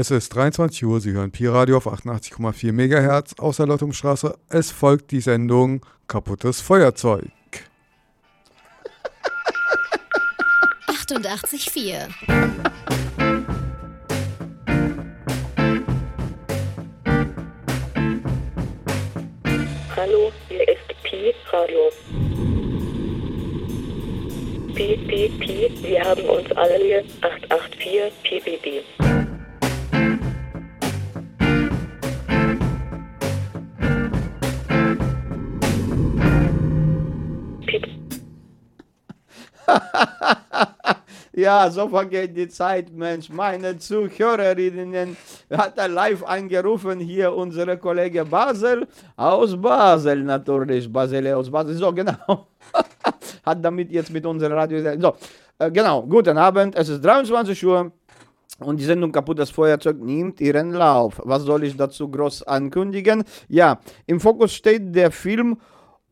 Es ist 23 Uhr, Sie hören Pi-Radio auf 88,4 MHz aus der Lottumstraße. Es folgt die Sendung Kaputtes Feuerzeug. 88,4 Hallo, hier ist Pi Radio. Pi, Pi, Pi, wir haben uns alle hier 884 PBB. Ja, so vergeht die Zeit, Mensch. Meine Zuhörerinnen hat er live angerufen, hier unsere Kollege Basel aus Basel natürlich. Basel aus Basel, so genau. hat damit jetzt mit unserer Radio. So, äh, genau, guten Abend, es ist 23 Uhr. Und die Sendung Kaputtes Feuerzeug nimmt ihren Lauf. Was soll ich dazu groß ankündigen? Ja, im Fokus steht der Film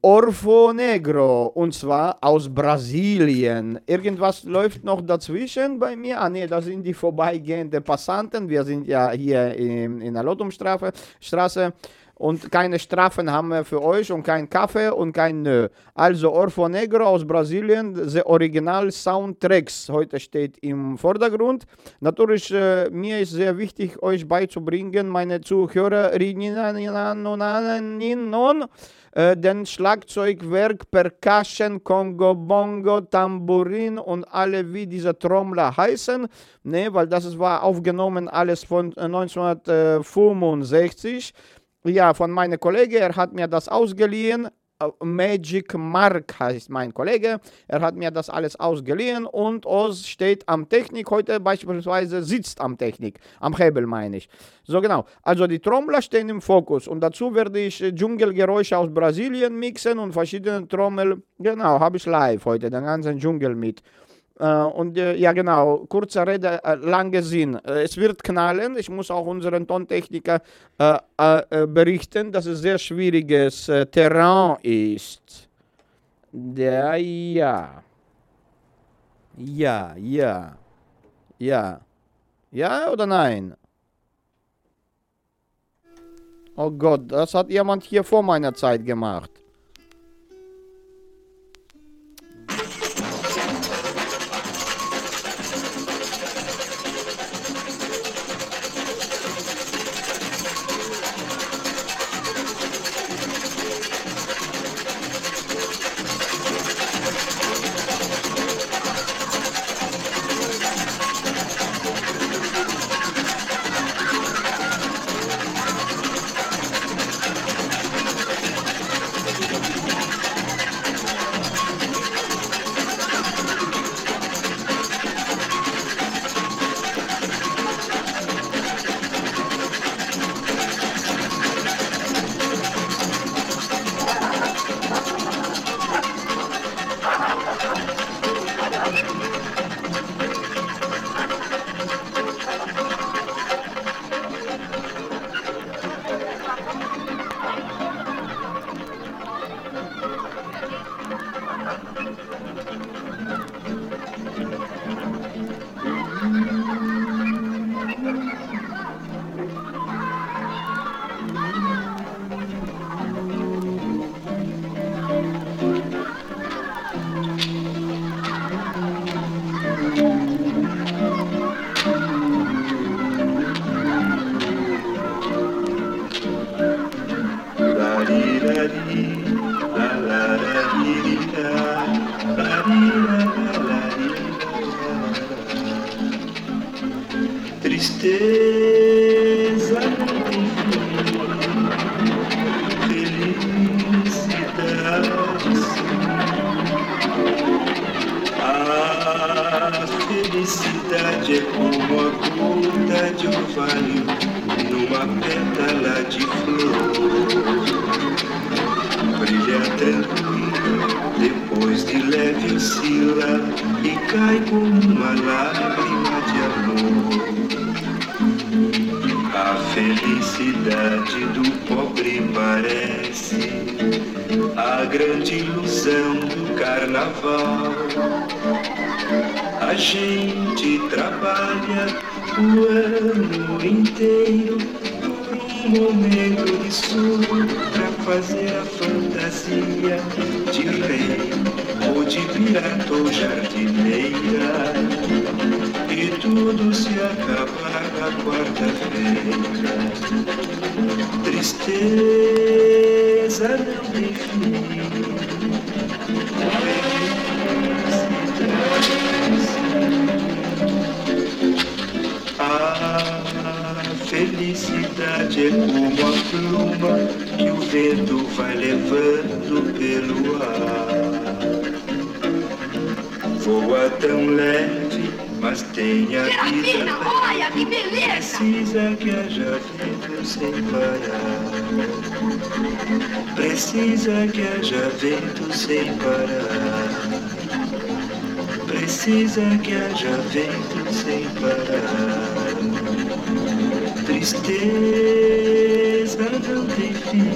Orfo Negro und zwar aus Brasilien. Irgendwas läuft noch dazwischen bei mir? Ah, nee, das sind die vorbeigehenden Passanten. Wir sind ja hier in, in der Lottumstraße. Und keine Strafen haben wir für euch und kein Kaffee und kein Nö. Also Orfo Negro aus Brasilien, the Original Soundtracks. Heute steht im Vordergrund. Natürlich, äh, mir ist sehr wichtig, euch beizubringen, meine Zuhörerinnen und äh, den Schlagzeugwerk, Percussion, Kongo, Bongo, Tambourin und alle, wie diese Trommler heißen, ne, weil das war aufgenommen alles von 1965. Äh, ja, von meinem Kollegen, er hat mir das ausgeliehen, Magic Mark heißt mein Kollege. Er hat mir das alles ausgeliehen und Oz steht am Technik heute beispielsweise sitzt am Technik, am Hebel meine ich. So genau. Also die Trommler stehen im Fokus und dazu werde ich Dschungelgeräusche aus Brasilien mixen und verschiedene Trommel. Genau, habe ich live heute den ganzen Dschungel mit. Äh, und äh, ja, genau, kurze Rede, äh, lange Sinn. Es wird knallen. Ich muss auch unseren Tontechniker berichten, dass es sehr schwieriges Terrain ist. Der, ja. Ja, ja. Ja. Ja oder nein? Oh Gott, das hat jemand hier vor meiner Zeit gemacht. Parar. Precisa que haja vento sem parar. Precisa que haja vento sem parar. Tristeza não tem fim.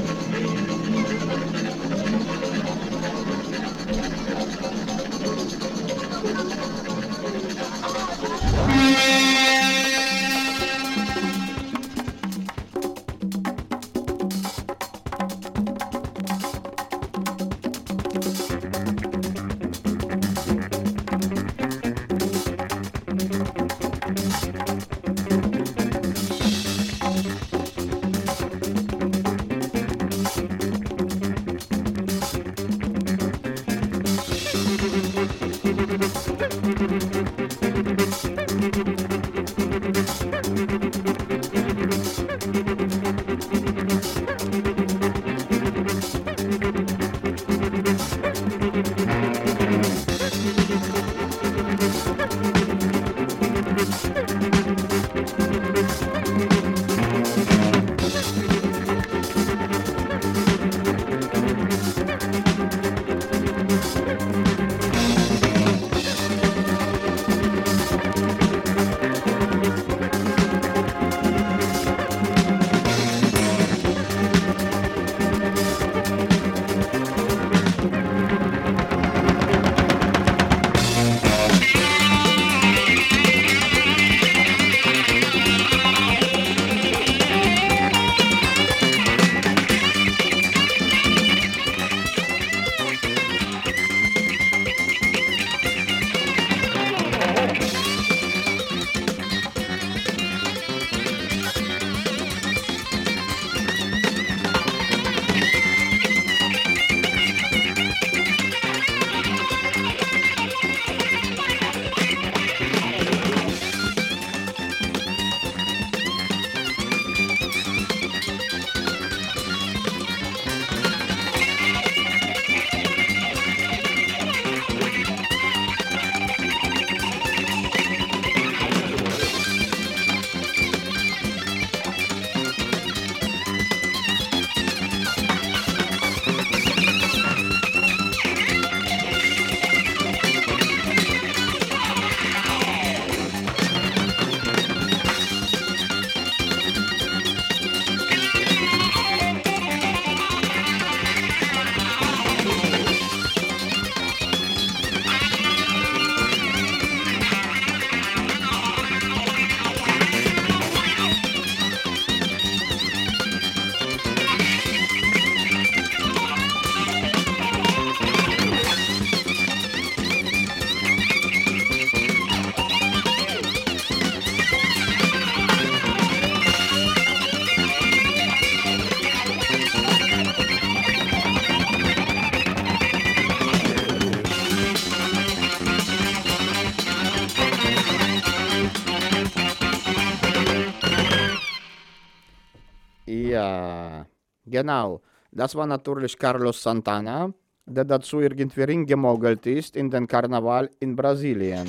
Genau. Das war natürlich Carlos Santana, der dazu irgendwie reingemogelt ist in den Karneval in Brasilien.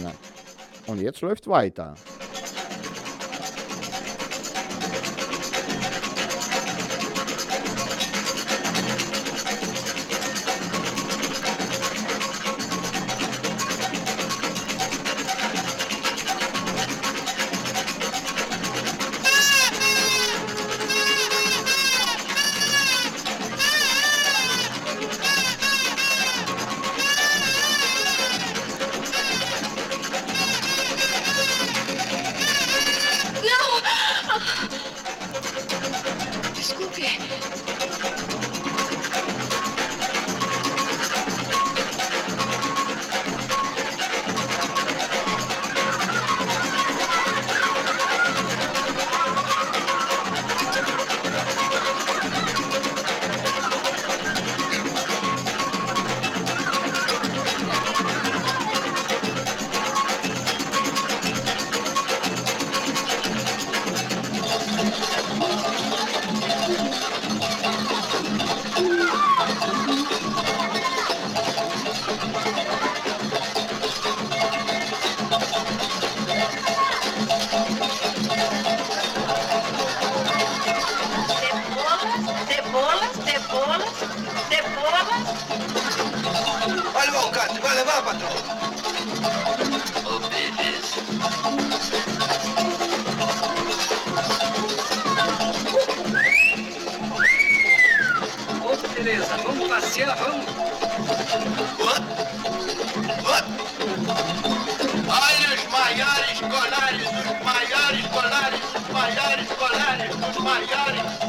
Und jetzt läuft weiter. Mariani, con Mariani.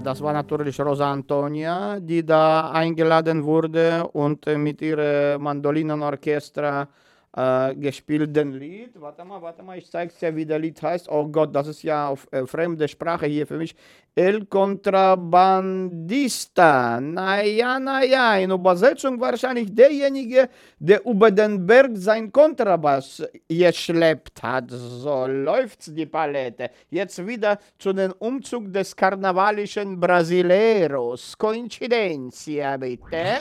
Das war natürlich Rosa Antonia, die da eingeladen wurde und mit ihrem Mandolinenorchester äh, gespielt den Lied. Warte mal, warte mal, ich zeig's dir, wie der Lied heißt. Oh Gott, das ist ja auf äh, fremde Sprache hier für mich. El Contrabandista. Naja, naja, in Übersetzung wahrscheinlich derjenige, der über den Berg sein Kontrabass geschleppt hat. So läuft's die Palette. Jetzt wieder zu dem Umzug des karnevalischen Brasileiros. Coincidencia, bitte.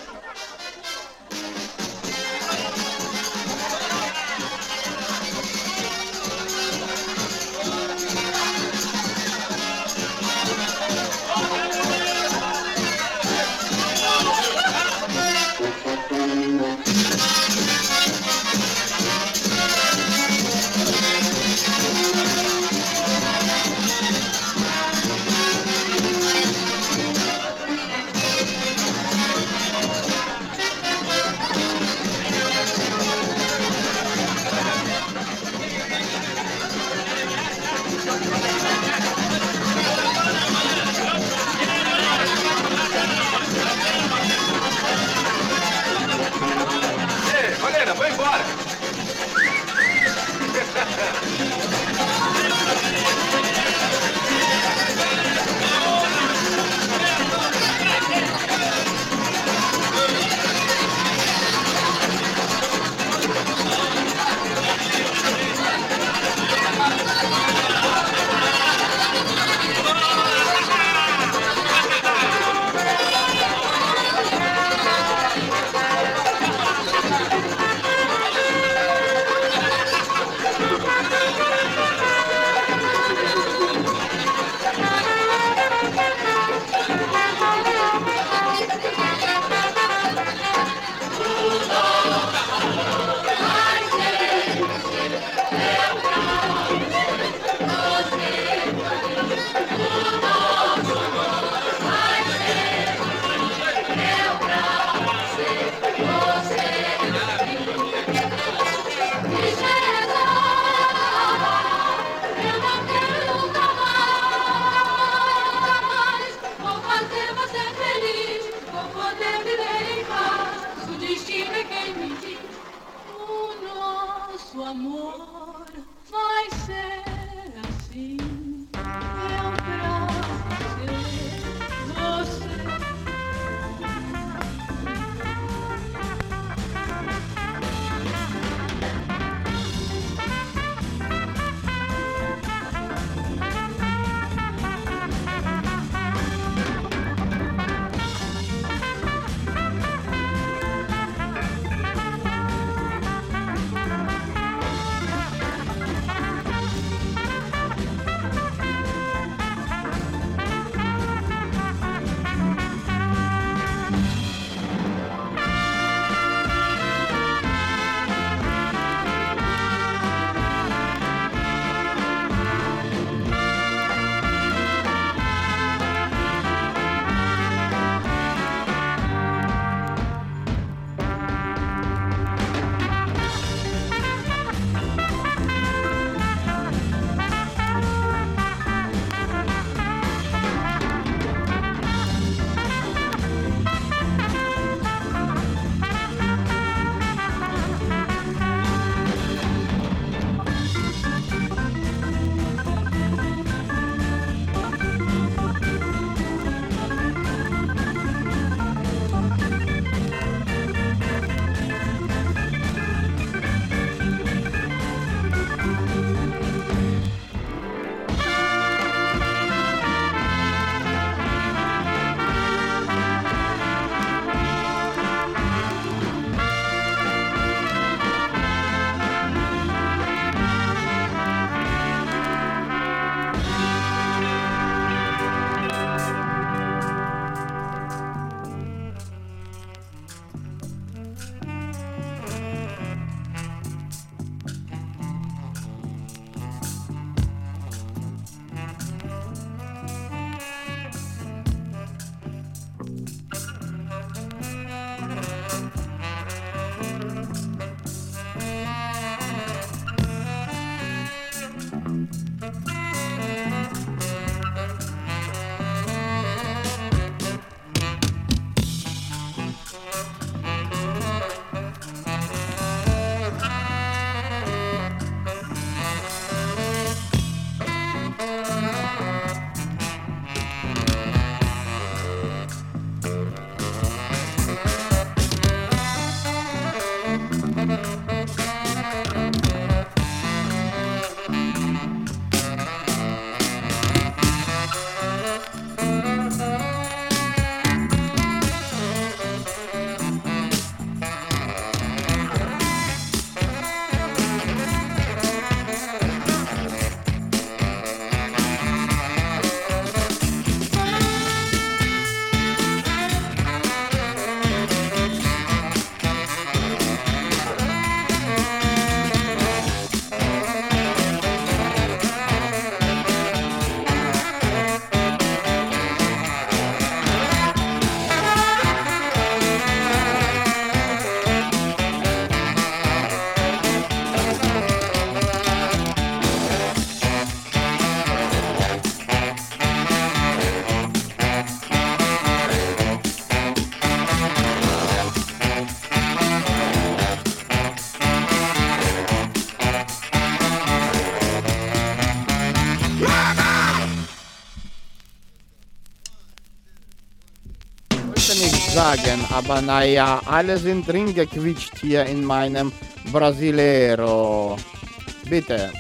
Sagen, aber naja, alle sind drin gequitscht hier in meinem Brasilero. Bitte.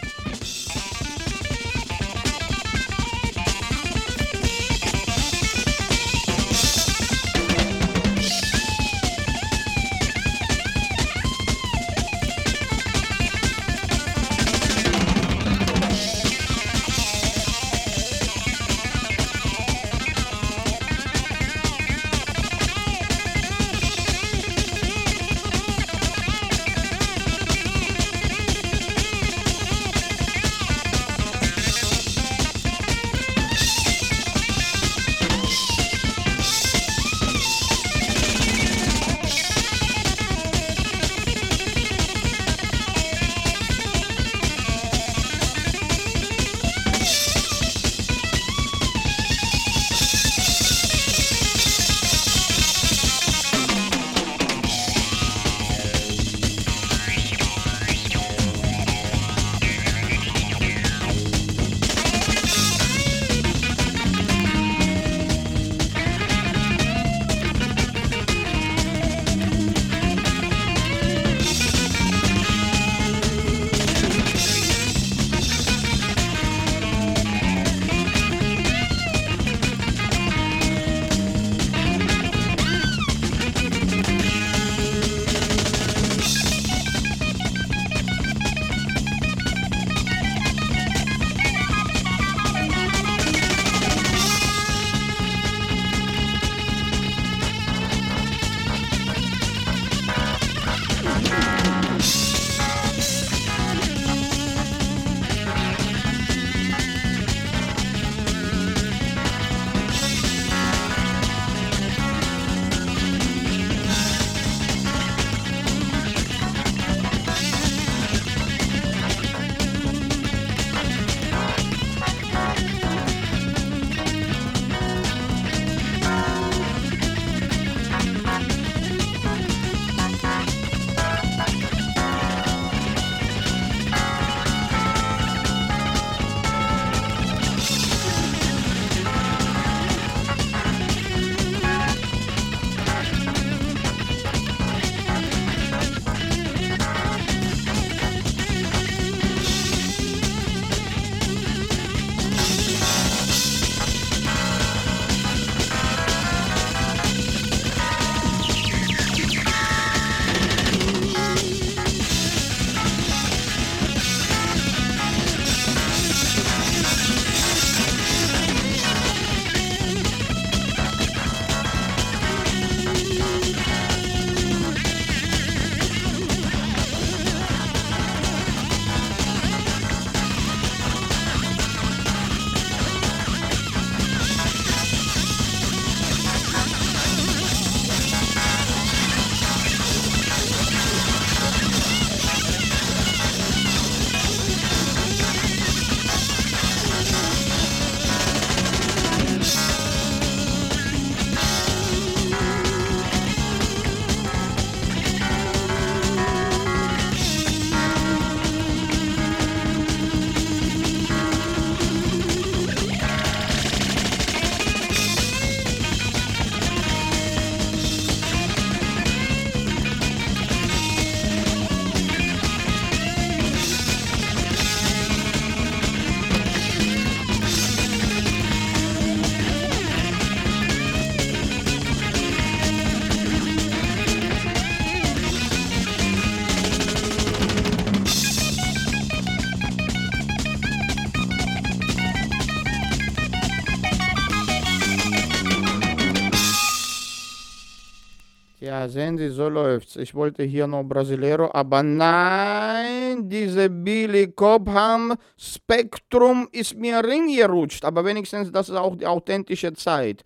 Ja, sehen Sie, so läuft's. Ich wollte hier noch Brasileiro, aber nein, diese Billy Cobham Spektrum ist mir ringerutscht. Aber wenigstens, das ist auch die authentische Zeit.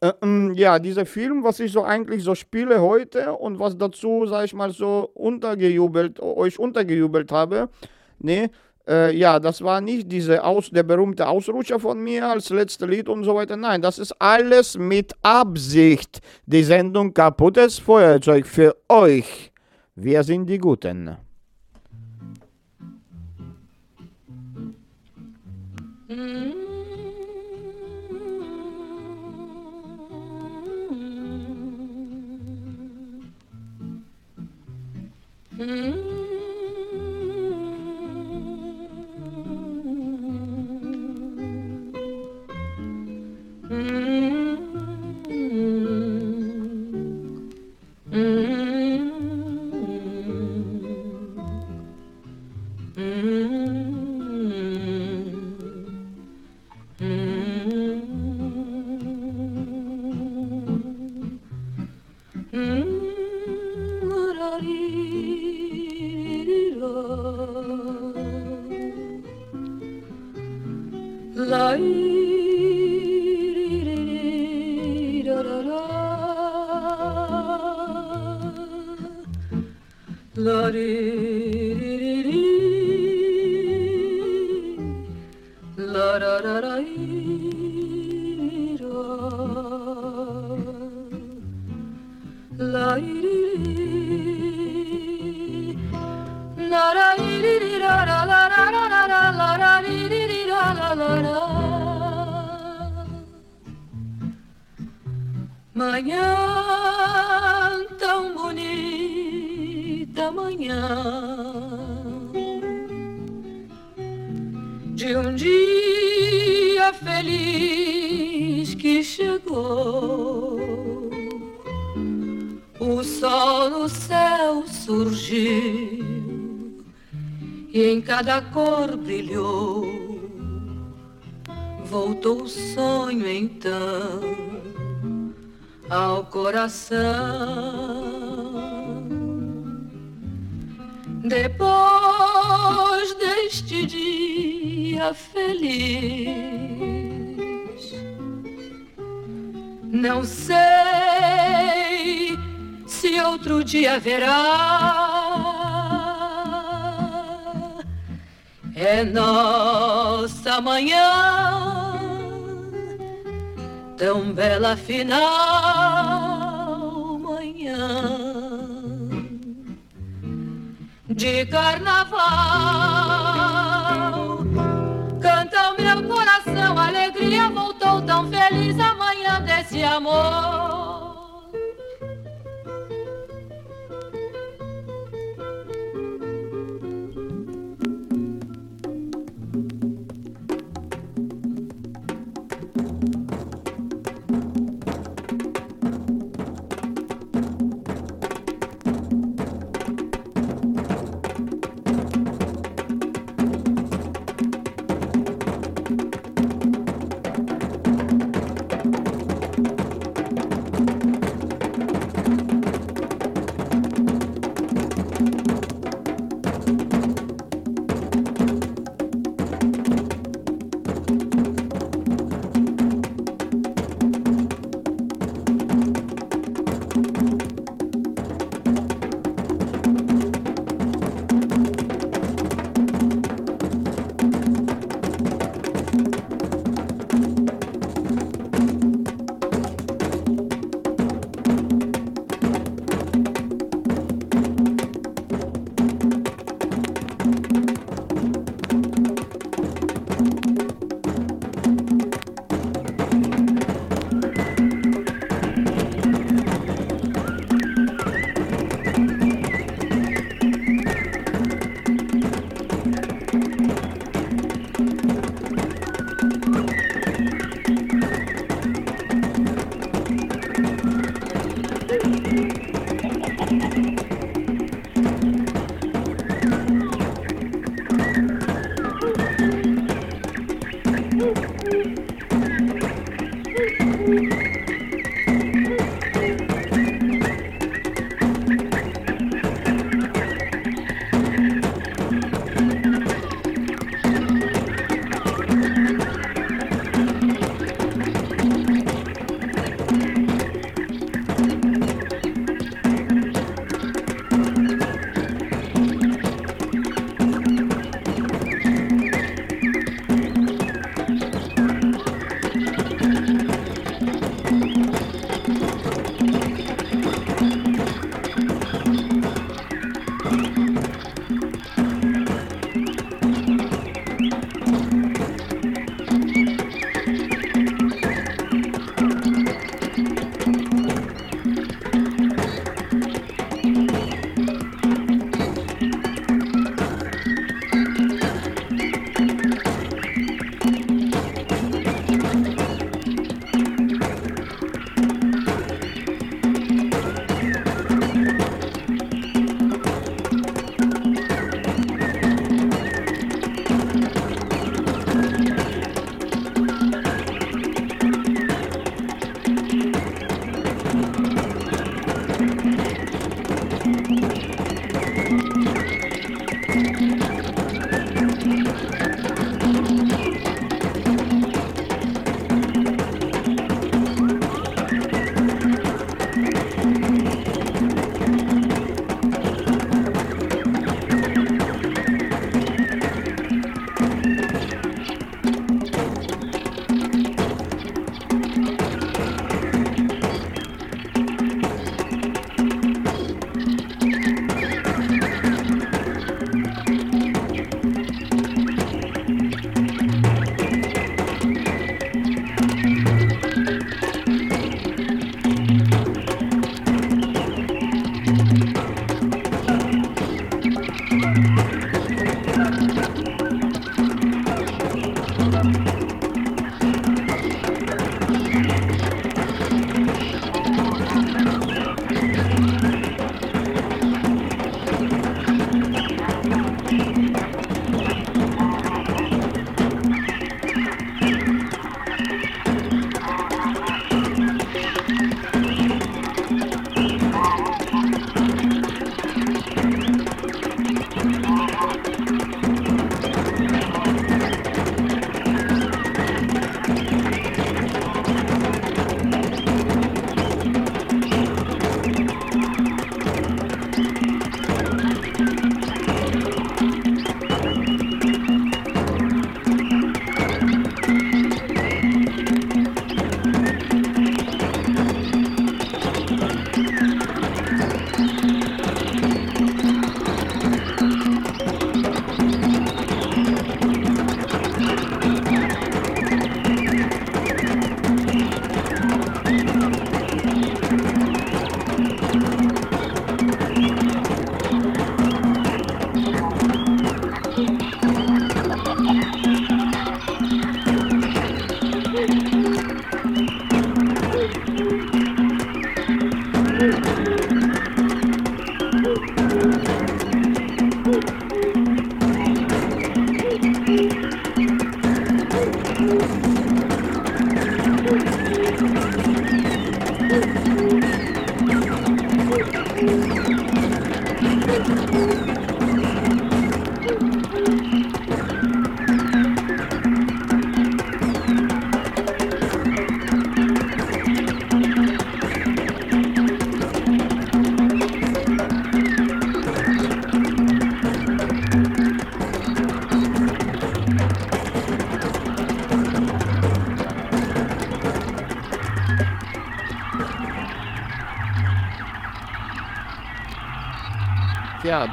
Äh, ähm, ja, dieser Film, was ich so eigentlich so spiele heute und was dazu, sag ich mal, so untergejubelt, euch untergejubelt habe, ne, äh, ja, das war nicht diese Aus, der berühmte Ausrutscher von mir als letzte Lied und so weiter. Nein, das ist alles mit Absicht. Die Sendung Kaputtes Feuerzeug für euch. Wir sind die Guten. La 学校 bela final manhã de carnaval.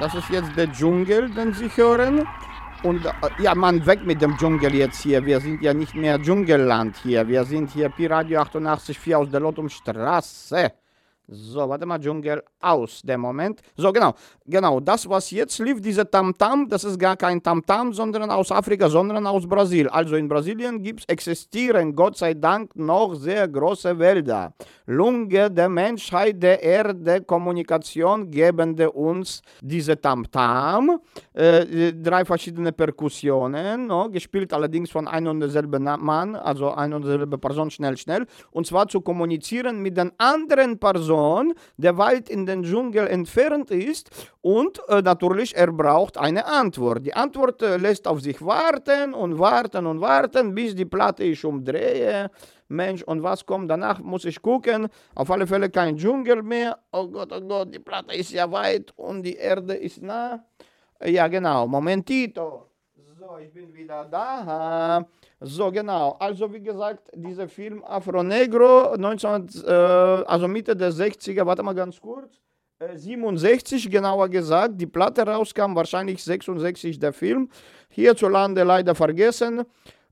Das ist jetzt der Dschungel, den Sie hören. Und äh, ja, man, weg mit dem Dschungel jetzt hier. Wir sind ja nicht mehr Dschungelland hier. Wir sind hier Pi-Radio 88.4 aus der Lotumstraße. So, warte mal, Dschungel aus, der Moment. So, genau, genau, das, was jetzt lief, diese Tamtam, das ist gar kein Tamtam, sondern aus Afrika, sondern aus Brasilien. Also in Brasilien gibt's, existieren, Gott sei Dank, noch sehr große Wälder. Lunge der Menschheit, der Erde, Kommunikation gebende uns diese Tamtam. Äh, drei verschiedene Perkussionen, no, gespielt allerdings von ein und derselben Mann, also ein und derselbe Person, schnell, schnell. Und zwar zu kommunizieren mit den anderen Personen, der weit in den Dschungel entfernt ist. Und äh, natürlich, er braucht eine Antwort. Die Antwort äh, lässt auf sich warten und warten und warten, bis die Platte ich umdrehe. Mensch, und was kommt danach, muss ich gucken. Auf alle Fälle kein Dschungel mehr. Oh Gott, oh Gott, die Platte ist ja weit und die Erde ist nah. Ja, genau. Momentito. Ich bin wieder da. So, genau. Also, wie gesagt, dieser Film Afro Negro, 19, äh, also Mitte der 60er, warte mal ganz kurz. Äh, 67 genauer gesagt, die Platte rauskam, wahrscheinlich 66 der Film. Hierzulande leider vergessen.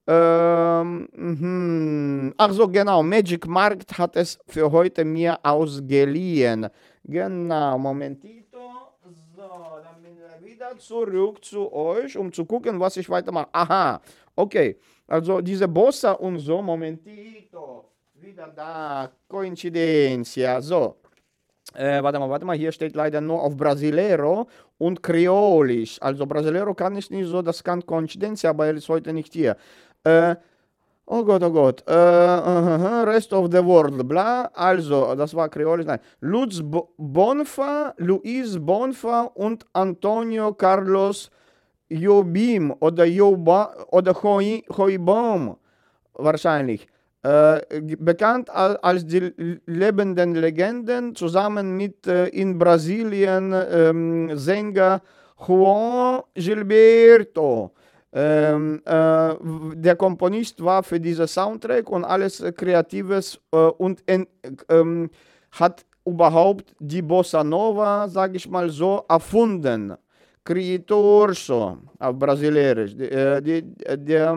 Ähm, mhm. Ach so, genau, Magic Markt hat es für heute mir ausgeliehen. Genau, Momentito. So, dann bin ich wieder zurück zu euch, um zu gucken, was ich weitermache. Aha, okay. Also diese Bossa und so, Momentito. Wieder da, Coincidencia. So, äh, warte mal, warte mal, hier steht leider nur auf Brasilero und Kreolisch. Also Brasilero kann ich nicht so, das kann Coincidencia, aber er ist heute nicht hier. Äh, oh Gott, oh Gott. Äh, rest of the world, bla. Also, das war Kreolisch, nein. Lutz Bo Bonfa, Luis Bonfa und Antonio Carlos Jobim oder Joba oder Hoi, Hoibom wahrscheinlich. Äh, bekannt al- als die lebenden Legenden, zusammen mit äh, in Brasilien ähm, Sänger Juan Gilberto. Ähm, äh, der Komponist war für diesen Soundtrack und alles Kreatives äh, und en, ähm, hat überhaupt die Bossa Nova, sage ich mal so, erfunden. Critorso auf Brasilianisch. Die, äh, die, der,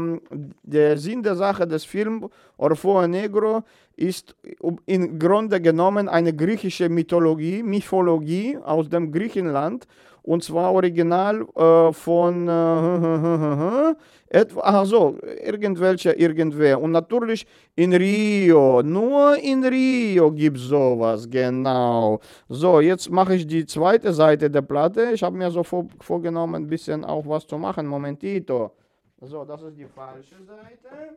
der Sinn der Sache des Films Orfeo Negro ist im Grunde genommen eine griechische Mythologie, Mythologie aus dem Griechenland und zwar original äh, von äh, etwa, ach so, irgendwelche, irgendwer. Und natürlich in Rio, nur in Rio gibt es sowas, genau. So, jetzt mache ich die zweite Seite der Platte. Ich habe mir so vor, vorgenommen, ein bisschen auch was zu machen. Momentito. So, das ist die falsche Seite.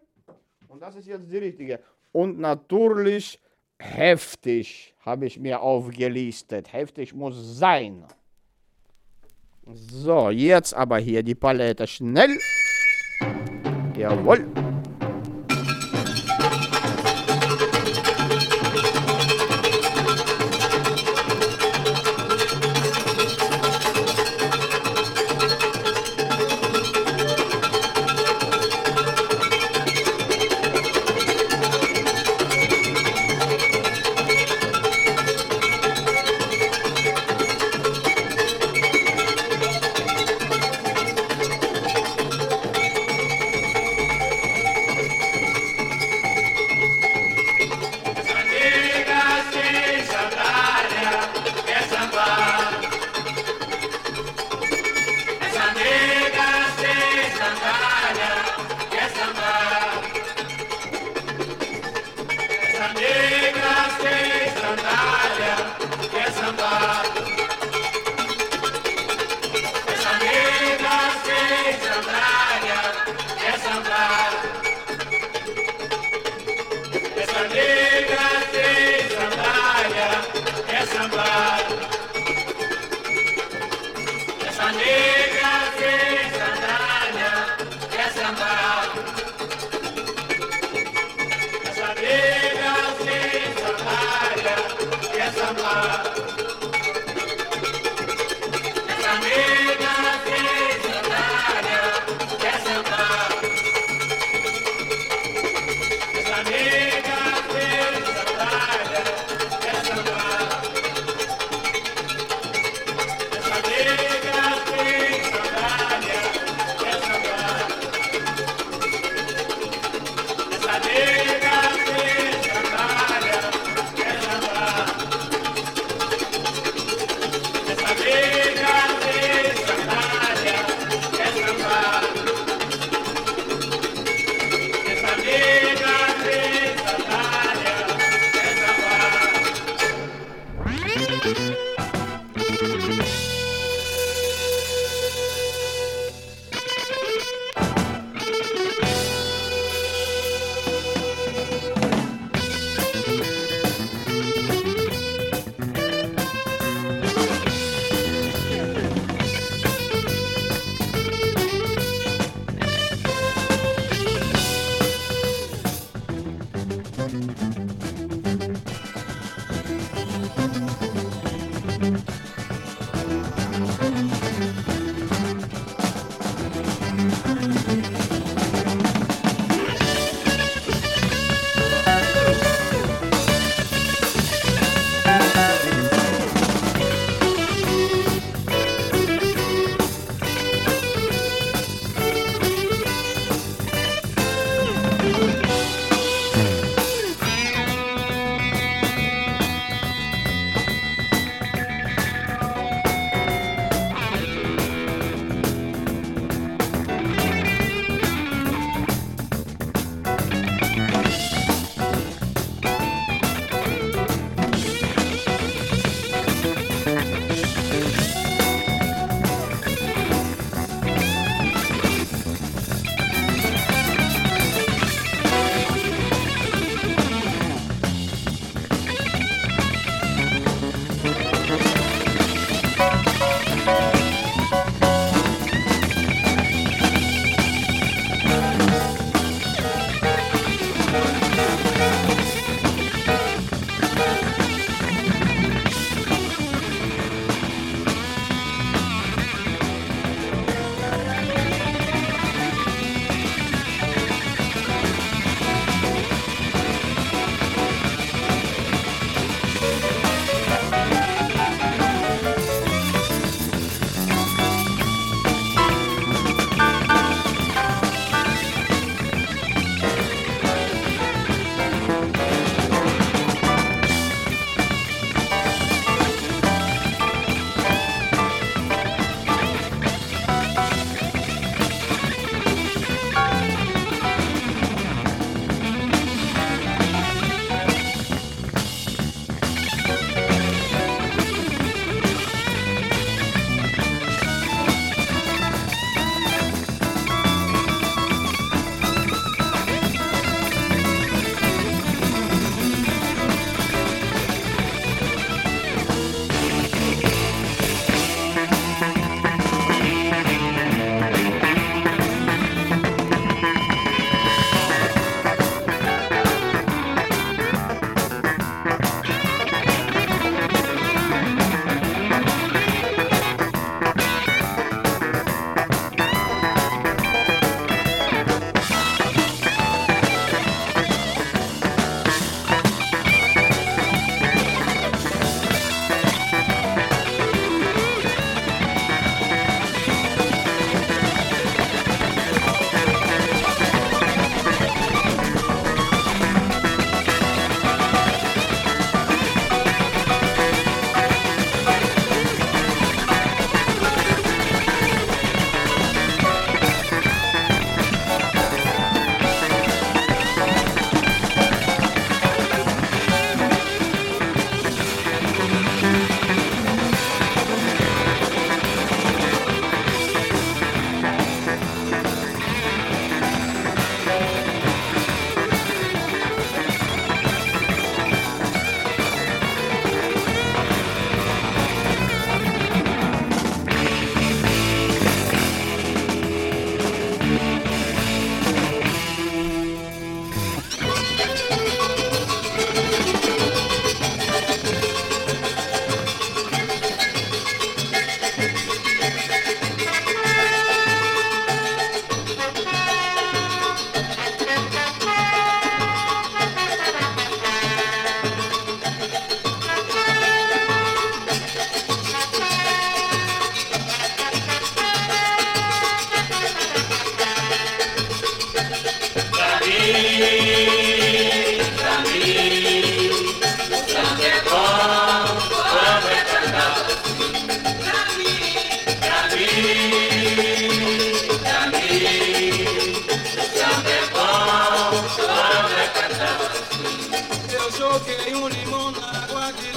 Und das ist jetzt die richtige. Und natürlich heftig habe ich mir aufgelistet. Heftig muss sein. So, jetzt aber hier die Palette schnell. Jawohl.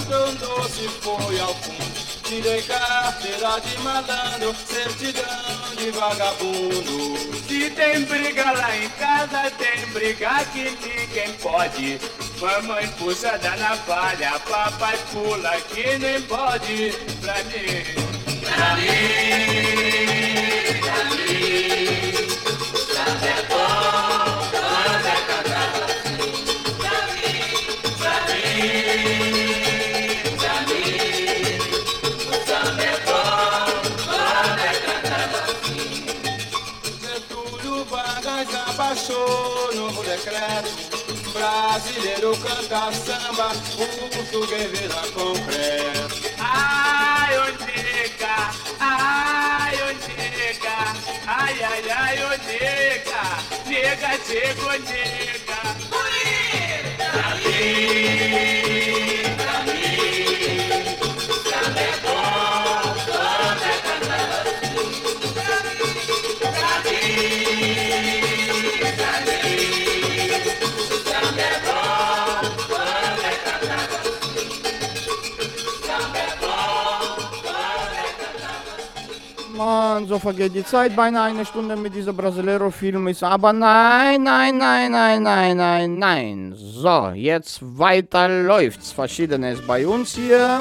Tão doce foi ao fundo. Tirei carteira de malandro, certidão de vagabundo. Se tem briga lá em casa, tem briga que ninguém pode. Mamãe puxa da navalha, papai pula que nem pode. Pra mim, pra mim, Quero cantar samba, o português vira completo. Ai, Odeca, ai, Odeca, ai, ai, ai, Odeca, nega, chega, Odeca. Pra mim, pra mim, pra mim, Mann, so vergeht die Zeit. Beinahe eine Stunde mit dieser Brasileiro-Film ist. Aber nein, nein, nein, nein, nein, nein, nein. So, jetzt weiter läuft's. Verschiedenes bei uns hier.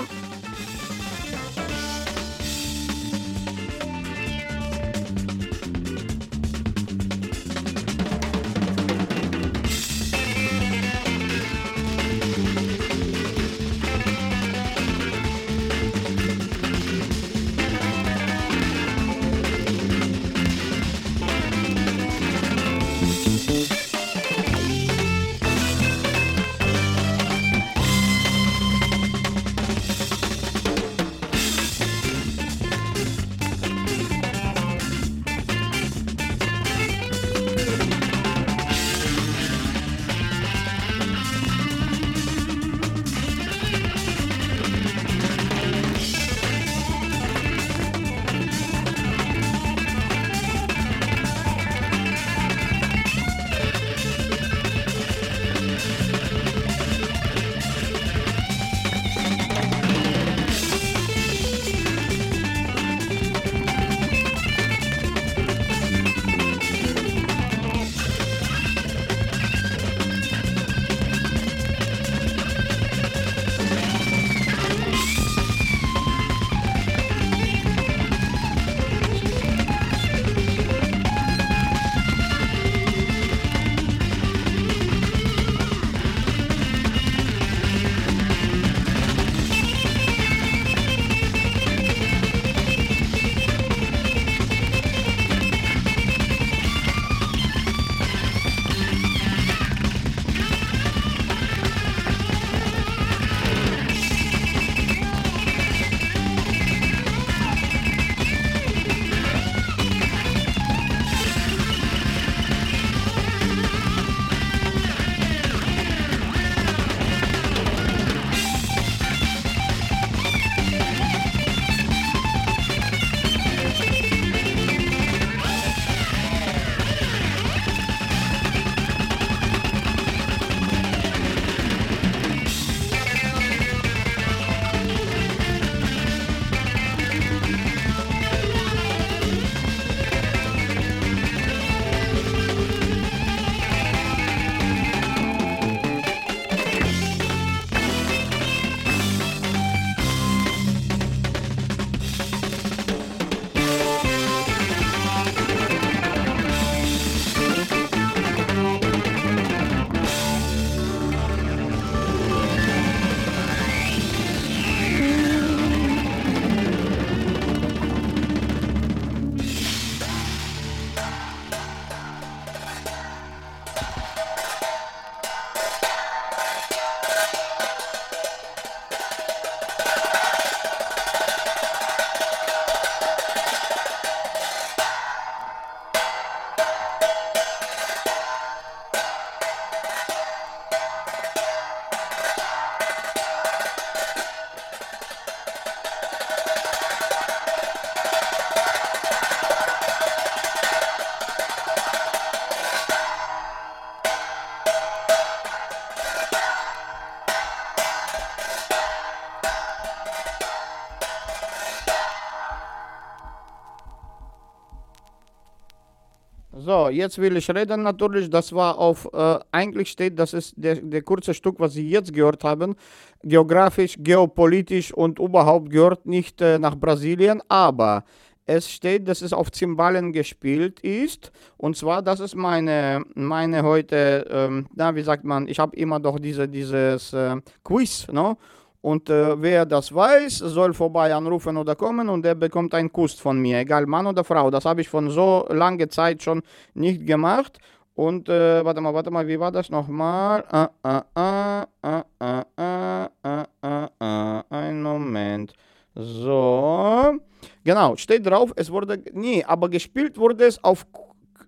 Jetzt will ich reden natürlich. Das war auf, äh, eigentlich steht, das ist der, der kurze Stück, was Sie jetzt gehört haben. Geografisch, geopolitisch und überhaupt gehört nicht äh, nach Brasilien, aber es steht, dass es auf Zimbalen gespielt ist. Und zwar, das ist meine, meine heute, ähm, na, wie sagt man, ich habe immer doch diese, dieses äh, Quiz, no? Und äh, wer das weiß, soll vorbei anrufen oder kommen und der bekommt einen Kuss von mir, egal Mann oder Frau. Das habe ich von so langer Zeit schon nicht gemacht. Und äh, warte mal, warte mal, wie war das nochmal? Ah, ah, ah, ah, ah, ah, ah, ah, ah. ein Moment. So, genau, steht drauf, es wurde, nee, aber gespielt wurde es auf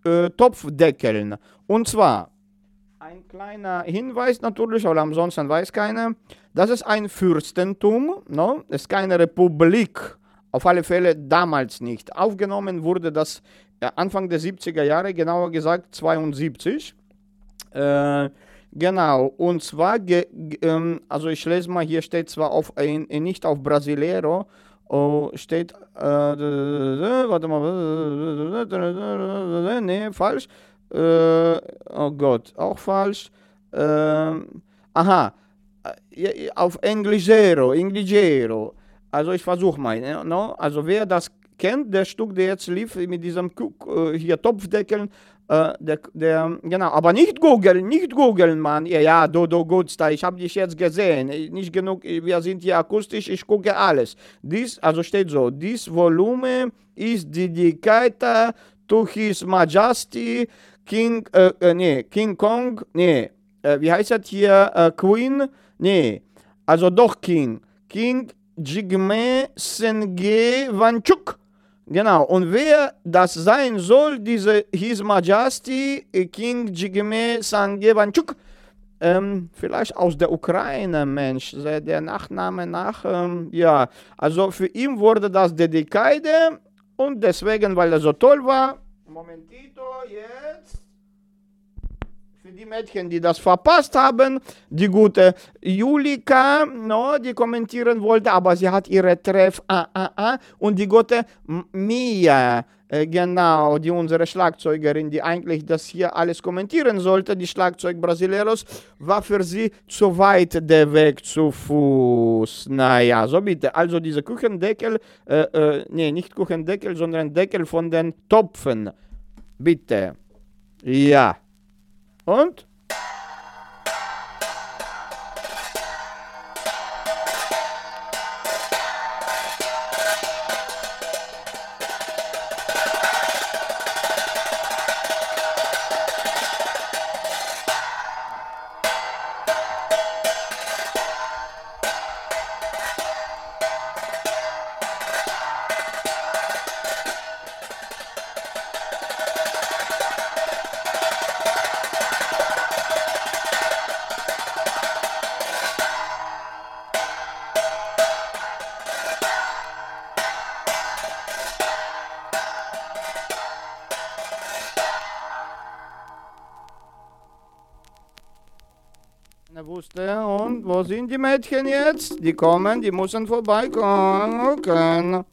äh, Topfdeckeln. Und zwar, ein kleiner Hinweis natürlich, aber ansonsten weiß keiner, das ist ein Fürstentum, no? es ist keine Republik, auf alle Fälle damals nicht. Aufgenommen wurde das äh, Anfang der 70er Jahre, genauer gesagt 72. Äh, genau, und zwar, ge, ähm, also ich lese mal, hier steht zwar auf, äh, nicht auf Brasileiro, oh, steht, äh, warte mal, nee, falsch. Äh, oh Gott, auch falsch. Äh, aha, äh, auf Englischero, Englischero. Also ich versuche mal, ne, no? also wer das kennt, der Stück, der jetzt lief mit diesem äh, hier Topfdeckeln, äh, der, der, genau, aber nicht googeln, nicht googeln, Mann, ja, ja, du, du Gutster, ich habe dich jetzt gesehen, nicht genug, wir sind hier akustisch, ich gucke alles. Dies, also steht so, this volume is dedicated to his majesty King, äh, äh, nee, King Kong, nee, äh, wie heißt das hier, äh, Queen, nee, also doch King, King Jigme Senge Wanchuk. Genau, und wer das sein soll, diese His Majesty King Jigme Senge Wanchuk, ähm, vielleicht aus der Ukraine, Mensch, der Nachname nach, ähm, ja, also für ihn wurde das Dedikade und deswegen, weil er so toll war, Momentito, jetzt für die Mädchen, die das verpasst haben, die gute Julika, no, die kommentieren wollte, aber sie hat ihre Treff, ah, ah, ah, und die gute Mia, äh, genau, die unsere Schlagzeugerin, die eigentlich das hier alles kommentieren sollte, die Schlagzeug Brasileros, war für sie zu weit der Weg zu Fuß. Naja, so bitte. Also diese Kuchendeckel, äh, äh, nee, nicht Kuchendeckel, sondern Deckel von den Topfen. Bitte. Ja. Und? Die Mädchen jetzt? Die kommen, die müssen vorbeikommen.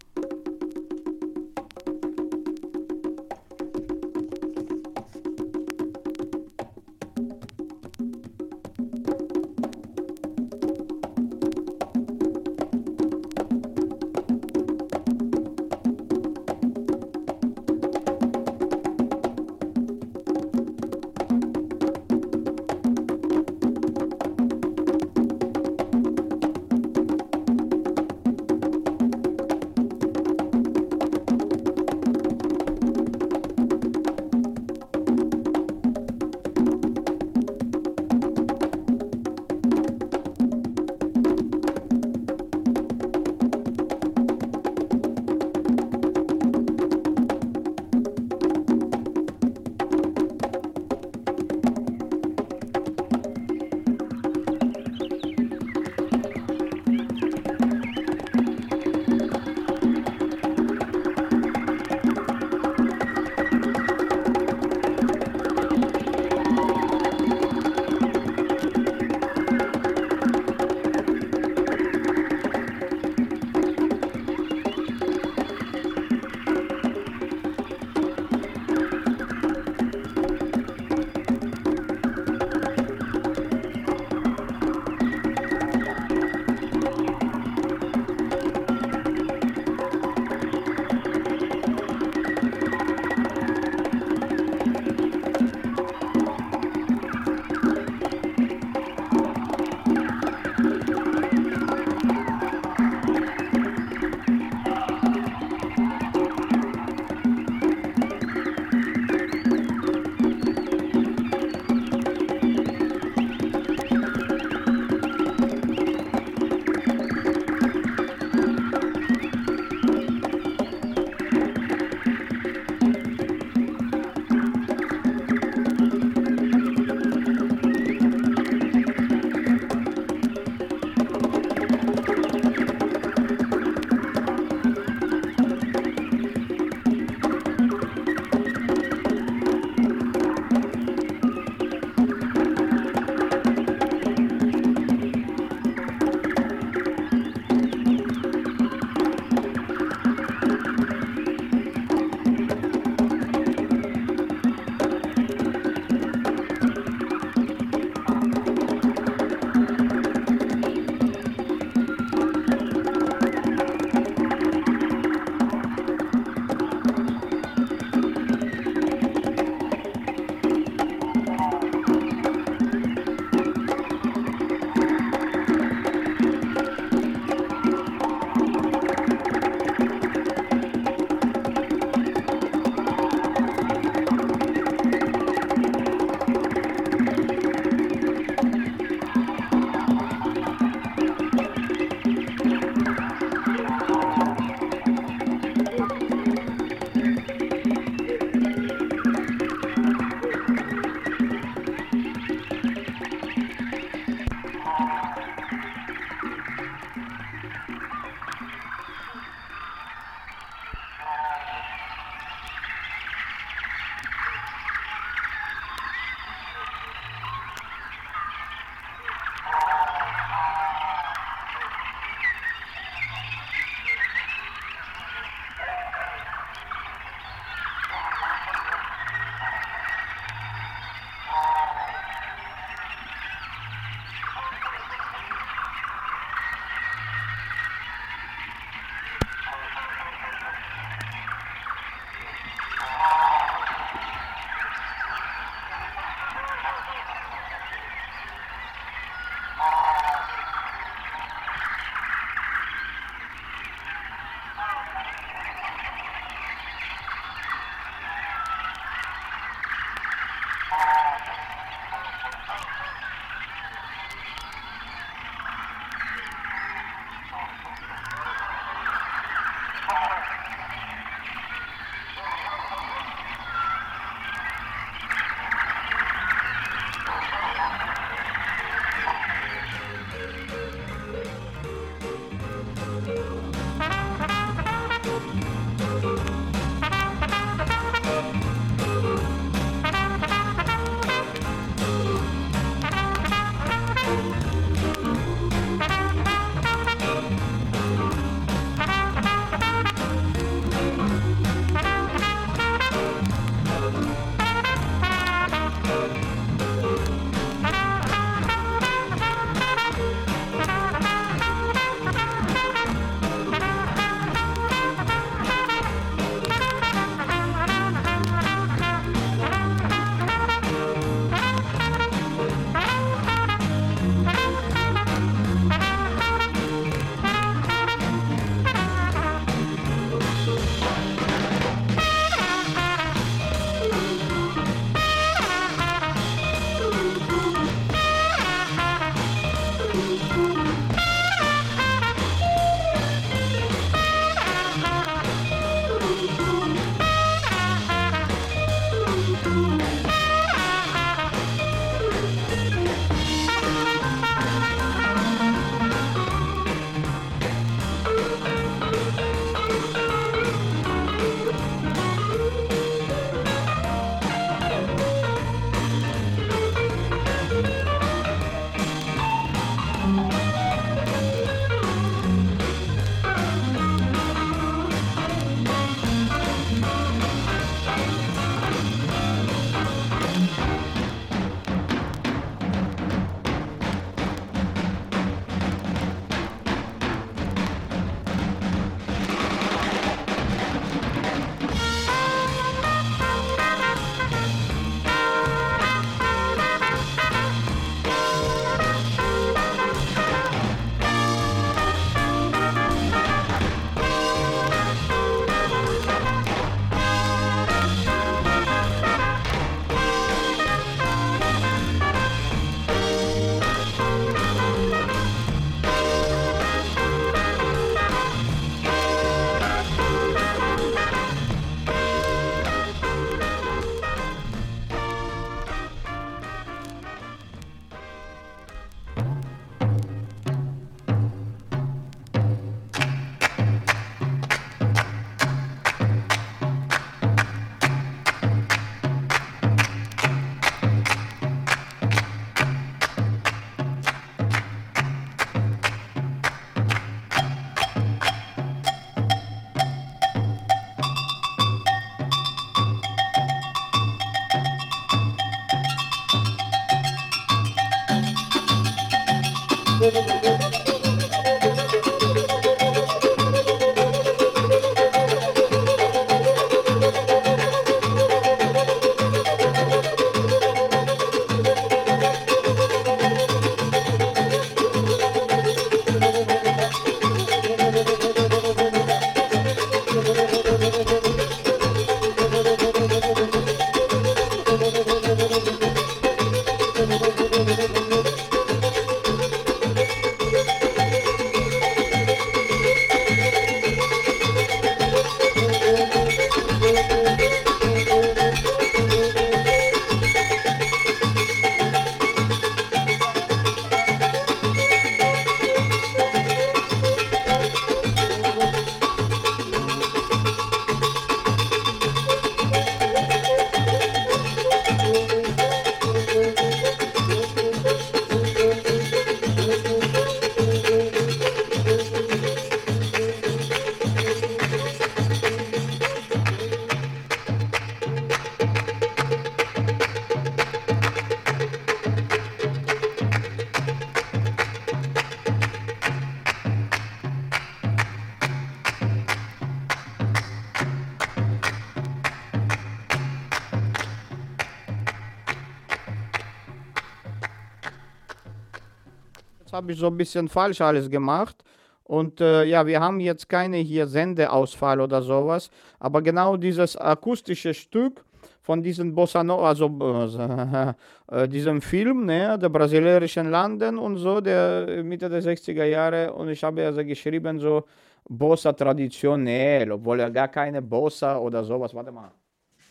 Habe ich so ein bisschen falsch alles gemacht. Und äh, ja, wir haben jetzt keine hier Sendeausfall oder sowas, aber genau dieses akustische Stück von diesem Bossa Nova, also äh, diesem Film, ne, der brasilianischen Landen und so, der Mitte der 60er Jahre und ich habe also geschrieben so Bossa traditionell, obwohl er gar keine Bossa oder sowas, warte mal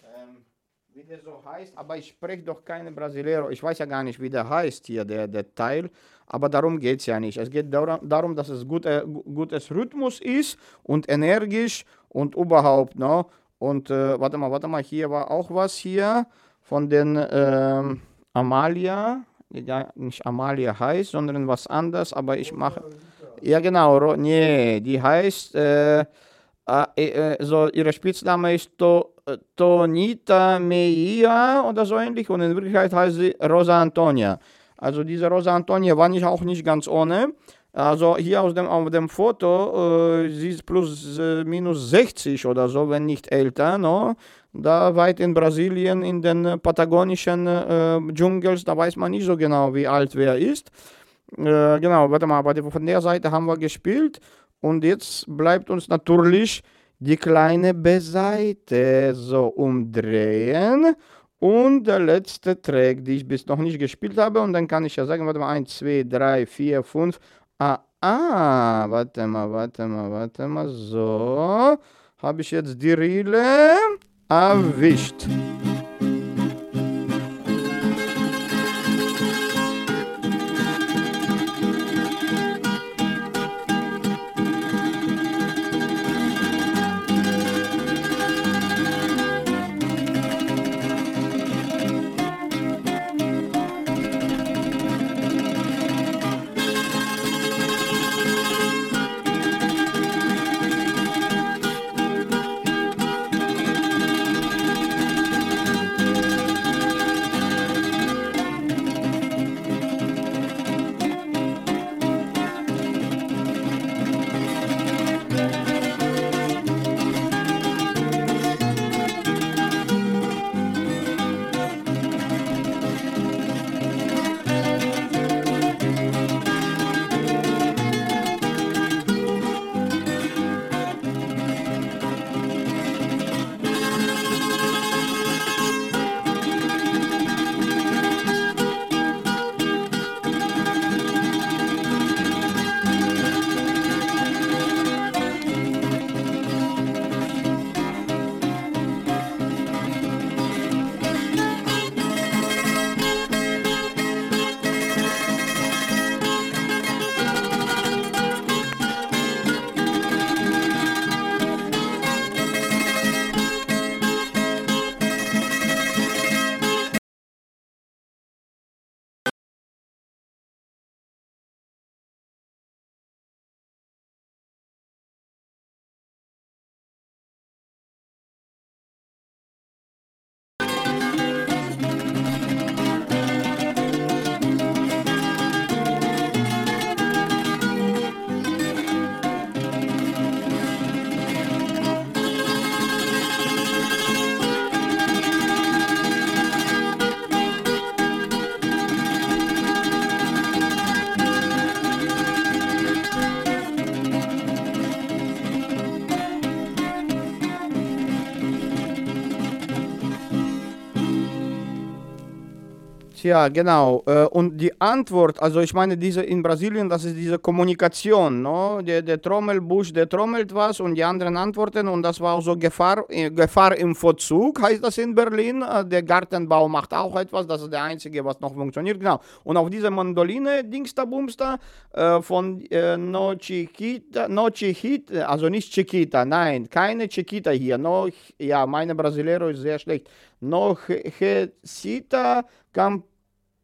ähm, wie der so heißt, aber ich spreche doch keine Brasileiro. Ich weiß ja gar nicht, wie der heißt hier, der, der Teil, aber darum geht es ja nicht. Es geht darum, dass es gut, äh, gutes Rhythmus ist und energisch und überhaupt, ne? Und äh, warte mal, warte mal, hier war auch was hier von den ähm, Amalia, die ja nicht Amalia heißt, sondern was anderes, aber ich mache, ja genau, nee, die heißt, äh, äh, äh, so ihre Spitzname ist to, äh, Tonita Meia oder so ähnlich und in Wirklichkeit heißt sie Rosa Antonia. Also diese Rosa Antonia war nicht auch nicht ganz ohne. Also hier aus dem, auf dem Foto, äh, sie ist plus äh, minus 60 oder so, wenn nicht älter, no? Da weit in Brasilien, in den äh, patagonischen Dschungels, da weiß man nicht so genau, wie alt wer ist. Äh, genau, warte mal, aber von der Seite haben wir gespielt und jetzt bleibt uns natürlich die kleine B-Seite so umdrehen und der letzte Track, die ich bis noch nicht gespielt habe und dann kann ich ja sagen, warte mal, 1, 2, 3, 4, 5, ah, ah, warte mal, warte mal, warte mal, so, habe ich jetzt die Rille erwischt. Tja, genau. Äh, Und die Antwort, also ich meine, diese in Brasilien, das ist diese Kommunikation. No? Der, der Trommelbusch, der trommelt was und die anderen antworten und das war auch so Gefahr, äh, Gefahr im Verzug, heißt das in Berlin. Äh, Der Gartenbau macht auch etwas, das ist der einzige, was noch funktioniert. Genau. Und auf dieser Mandoline, Dingster Bumster, von No Chiquita, No Chiquita, also nicht Chiquita, nein, keine Chiquita hier. No, ja, meine Brasileiro ist sehr schlecht. No Hecita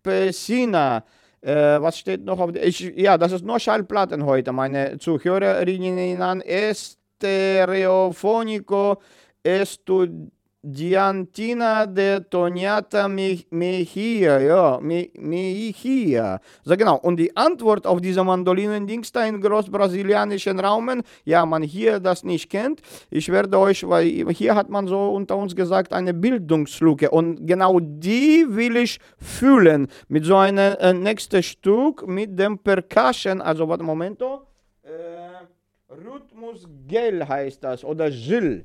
Campesina. Äh, was steht noch auf der. Ja, das ist nur Schallplatten heute, meine Zuhörerinnen. Estereofonico Estu, Diantina de Toniata Me- Mejia, ja, Me- Mejia. So genau. Und die Antwort auf diese Mandolinen-Dings da in großbrasilianischen Raumen, ja, man hier das nicht kennt, ich werde euch, weil hier hat man so unter uns gesagt, eine Bildungslücke. Und genau die will ich fühlen mit so einem äh, nächsten Stück, mit dem Percussion, also warte, Momento. Äh, Rhythmus Gel heißt das, oder Gil.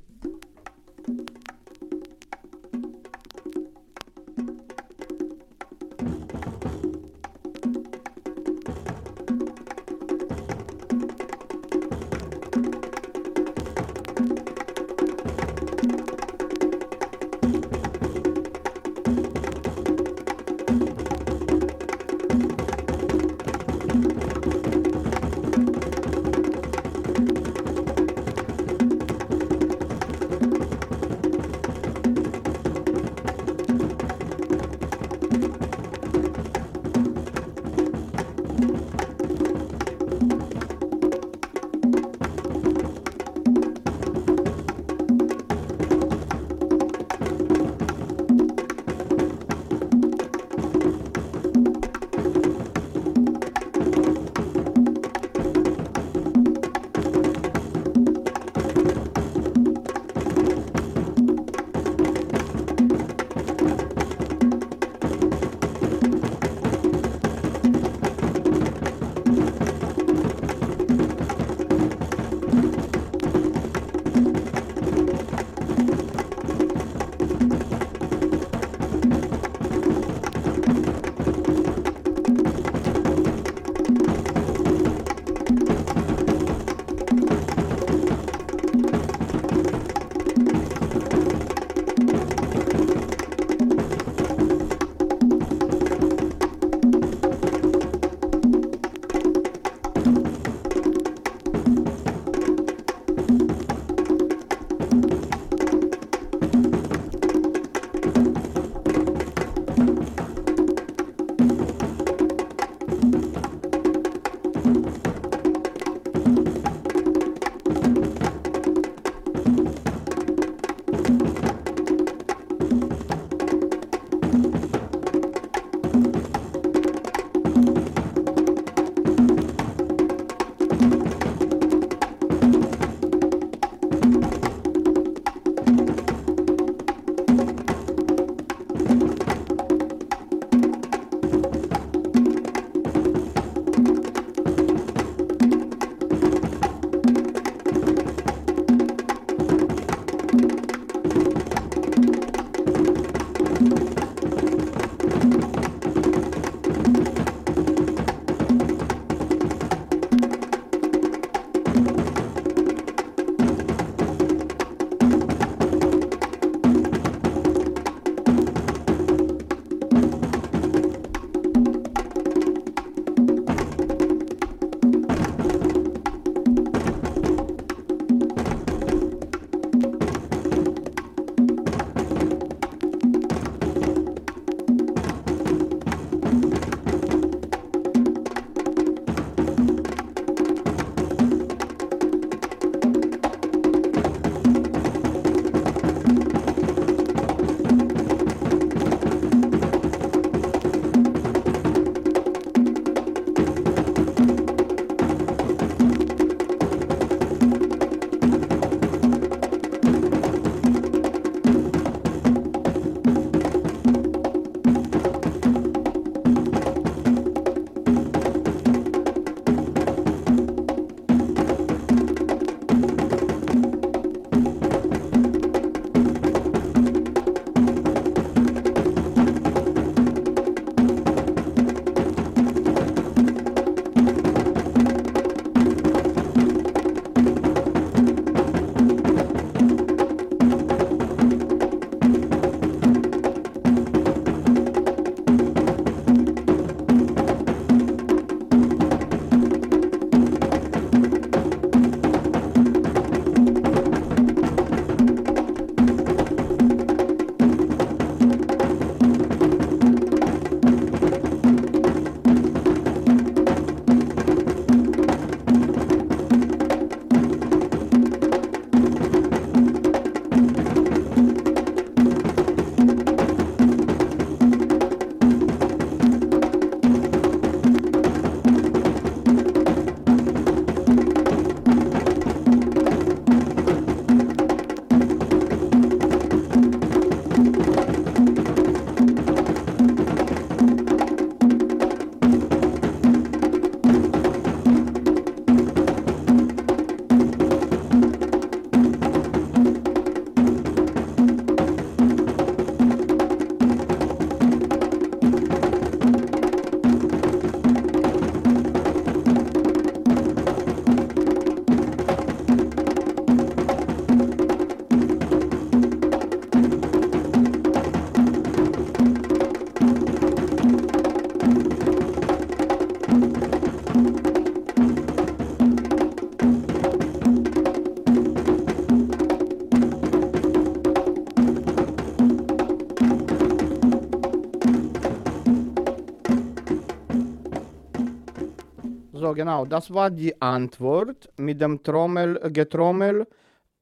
Genau. Das war die Antwort mit dem Trommel, Getrommel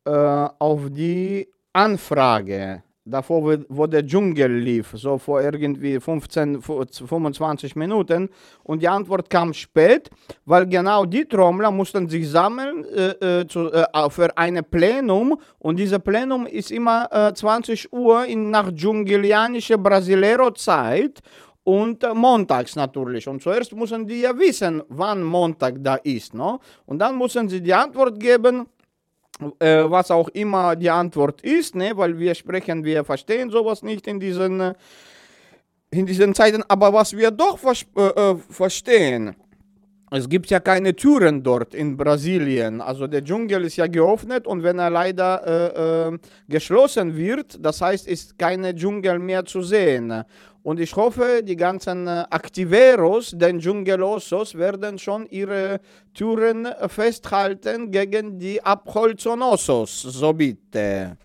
äh, auf die Anfrage. Davor, wo, der Dschungel lief, so vor irgendwie 15, vor 25 Minuten. Und die Antwort kam spät, weil genau die Trommler mussten sich sammeln äh, äh, zu, äh, für ein Plenum. Und dieses Plenum ist immer äh, 20 Uhr in, nach dschungelianischer Brasileiro-Zeit und montags natürlich. Und zuerst müssen die ja wissen, wann Montag da ist. No? Und dann müssen sie die Antwort geben, äh, was auch immer die Antwort ist, ne? weil wir sprechen, wir verstehen sowas nicht in diesen, in diesen Zeiten. Aber was wir doch vers äh, äh, verstehen, es gibt ja keine Türen dort in Brasilien. Also der Dschungel ist ja geöffnet und wenn er leider äh, äh, geschlossen wird, das heißt, ist keine Dschungel mehr zu sehen. Und ich hoffe, die ganzen äh, Activeros, den Dschungelosos, werden schon ihre Türen festhalten gegen die Abholzonosos. So bitte.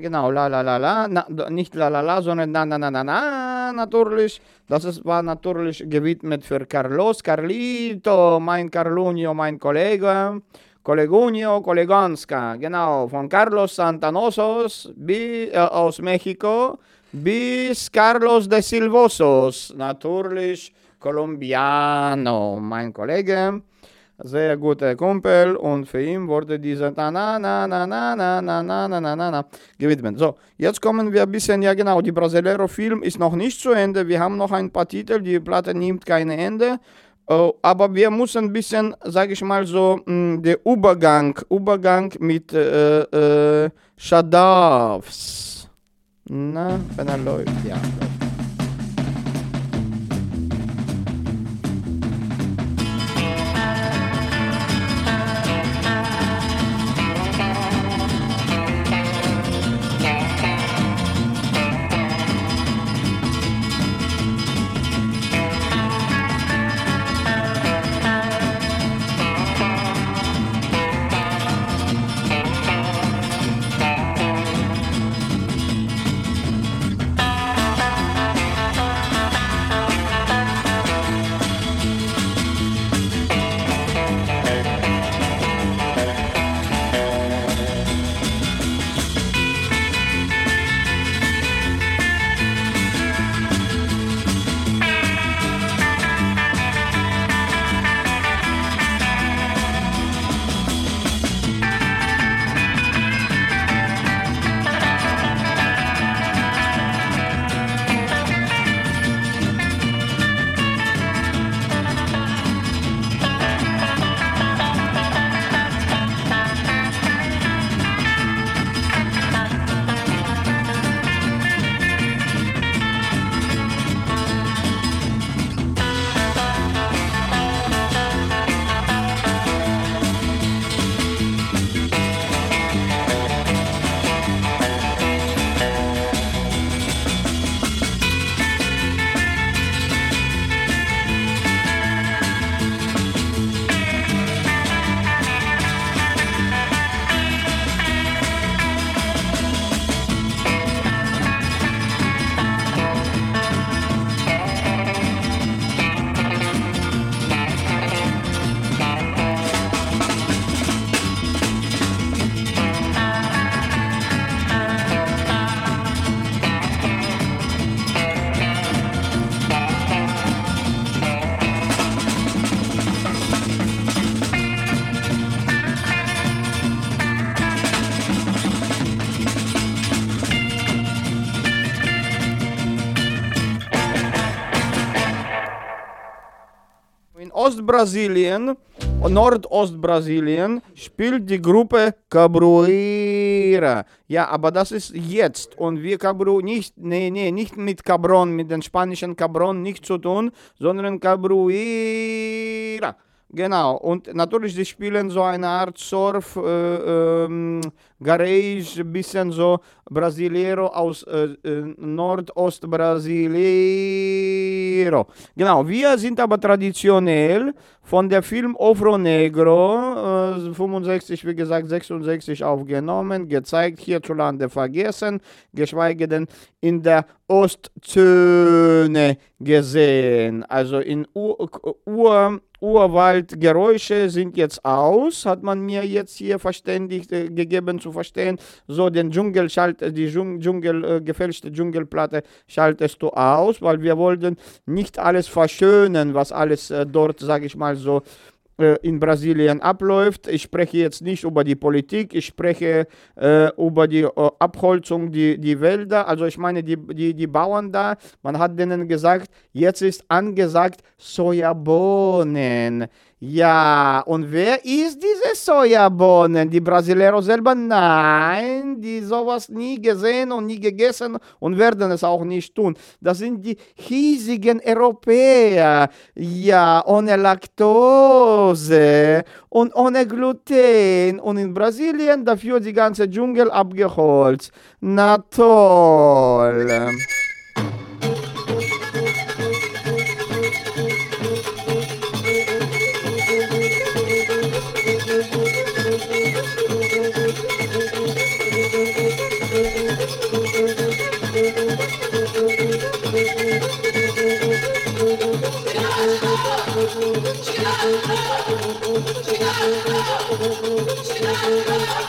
Genau, la la la la, na, nicht la la la, sondern na na na na na, natürlich. Das ist, war natürlich gewidmet für Carlos, Carlito, mein Carlunio, mein Kollege, Kolegunio, Koleganska, genau, von Carlos Santanosos bi, äh, aus Mexiko bis Carlos de Silvosos, natürlich Colombiano, mein Kollege. Sehr guter Kumpel und für ihn wurde dieser na na na na na na na na na na na na gewidmet. So, jetzt kommen wir ein bisschen, ja genau, die Brasileiro-Film ist noch nicht zu Ende. Wir haben noch ein paar Titel, die Platte nimmt kein Ende. Äh, aber wir müssen ein bisschen, sage ich mal so, der Übergang, Übergang mit äh, äh, Shadavs. Na, wenn er läuft, ja. Thank Ostbrasilien, Nordostbrasilien spielt die Gruppe Cabruira. Ja, aber das ist jetzt. Und wir Cabru nicht, nee, nee, nicht mit Cabron, mit den spanischen Cabron nicht zu tun, sondern Cabruira. Genau, und natürlich, sie spielen so eine Art Surf, äh, ähm, Garage, bisschen so Brasileiro aus äh, äh, Nordost-Brasileiro. Genau, wir sind aber traditionell von der Film Ofro Negro, äh, 65, wie gesagt, 66 aufgenommen, gezeigt, hierzulande vergessen, geschweige denn in der Ostzone gesehen. Also in Ur, Ur Urwaldgeräusche sind jetzt aus, hat man mir jetzt hier verständigt äh, gegeben zu verstehen. So, den Dschungel schalt, die Dschung- Dschungel, äh, gefälschte Dschungelplatte schaltest du aus, weil wir wollten nicht alles verschönen, was alles äh, dort, sage ich mal so, in Brasilien abläuft. Ich spreche jetzt nicht über die Politik, ich spreche äh, über die äh, Abholzung, die, die Wälder. Also ich meine, die, die, die Bauern da, man hat denen gesagt, jetzt ist angesagt Sojabohnen. Ja, und wer isst diese Sojabohnen? Die Brasileros selber? Nein, die sowas nie gesehen und nie gegessen und werden es auch nicht tun. Das sind die hiesigen Europäer. Ja, ohne Laktose und ohne Gluten. Und in Brasilien dafür die ganze Dschungel abgeholzt. Na toll. 기다려준다 기다려준다 기다려준다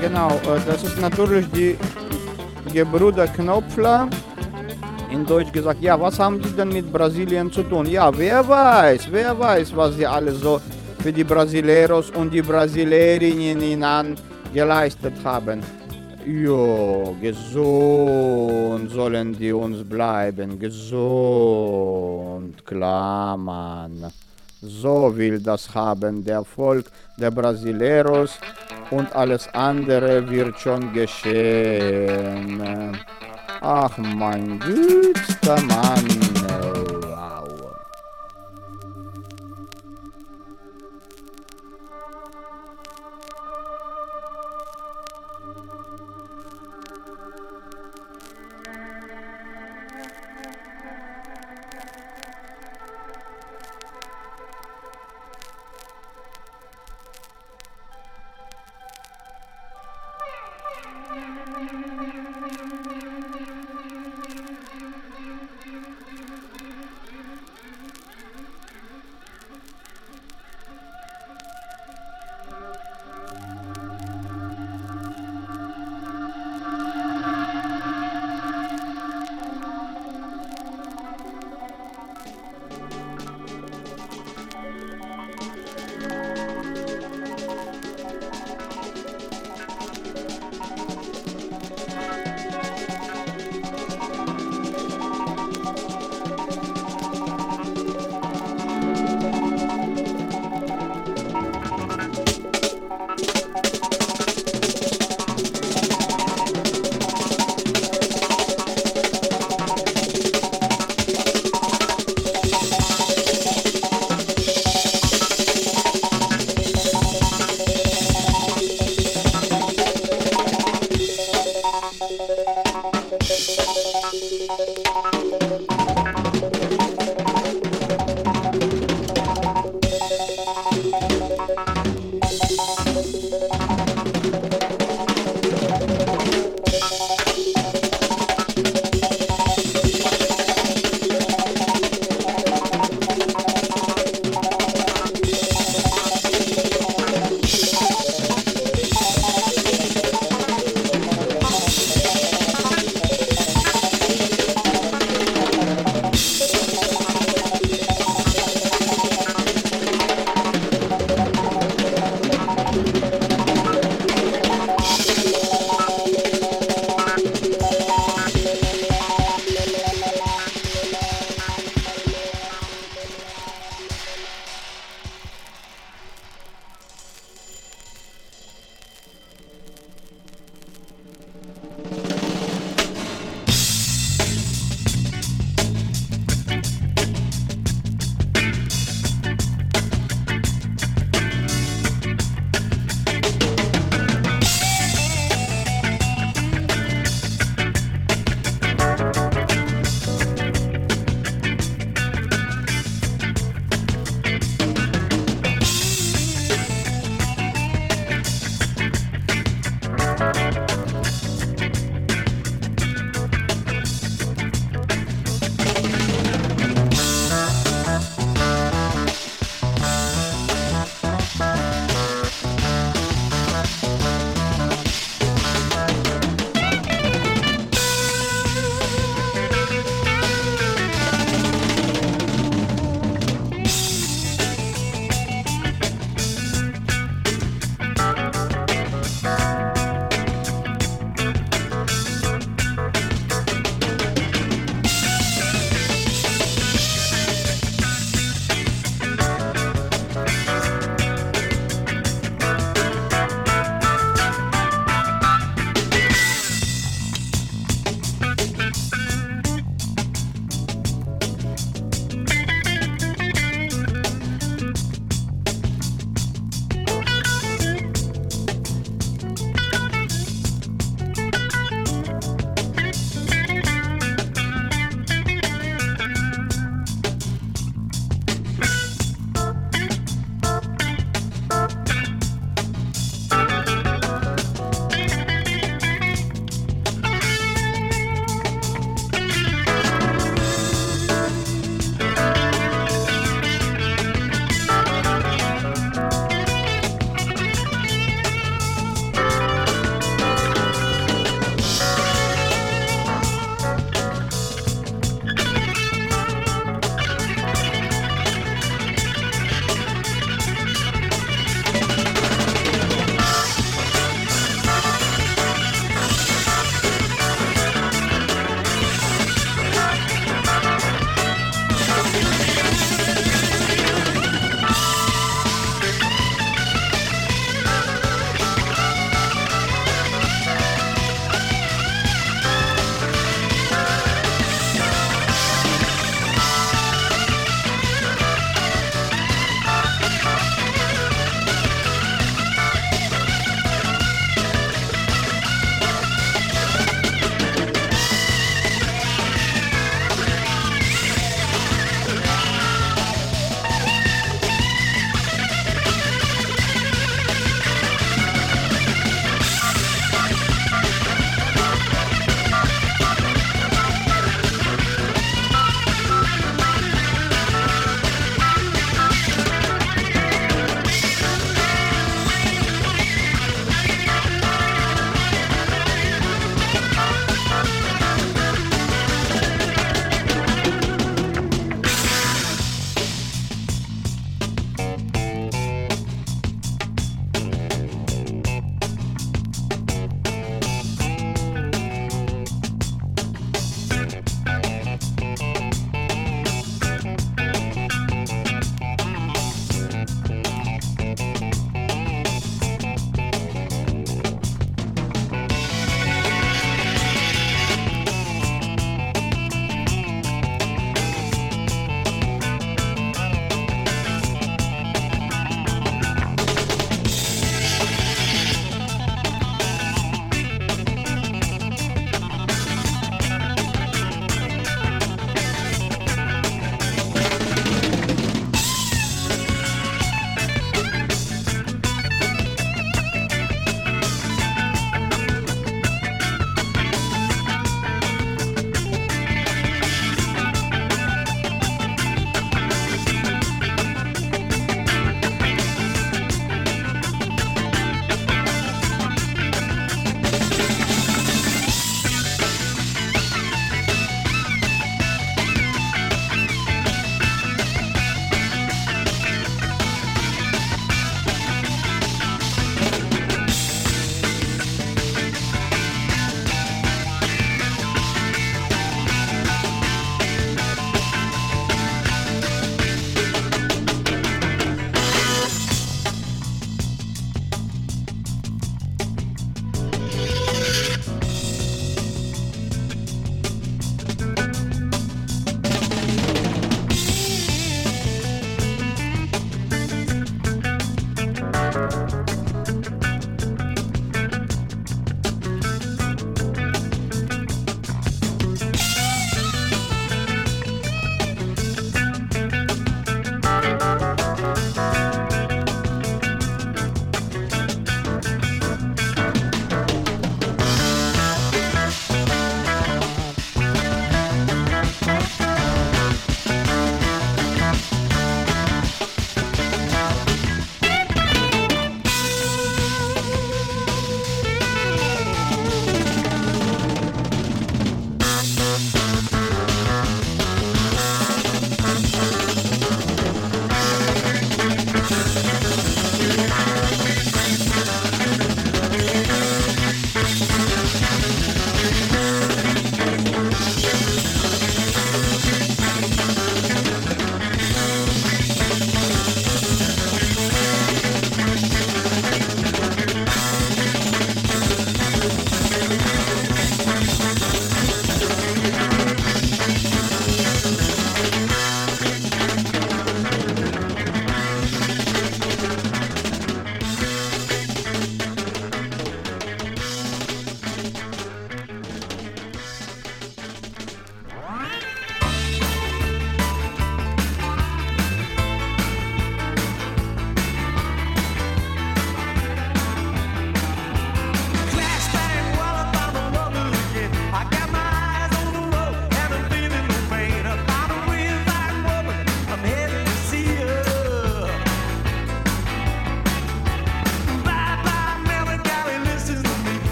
genau. äh, Das ist natürlich die Gebrüder Knopfler. In Deutsch gesagt, ja, was haben die denn mit Brasilien zu tun? Ja, wer weiß, wer weiß, was sie alles so für die Brasileros und die Brasilierinnen an geleistet haben. Jo, gesund sollen die uns bleiben, gesund, klar, Mann. So will das haben der Volk der Brasileros und alles andere wird schon geschehen. Ach mein gütster Mann.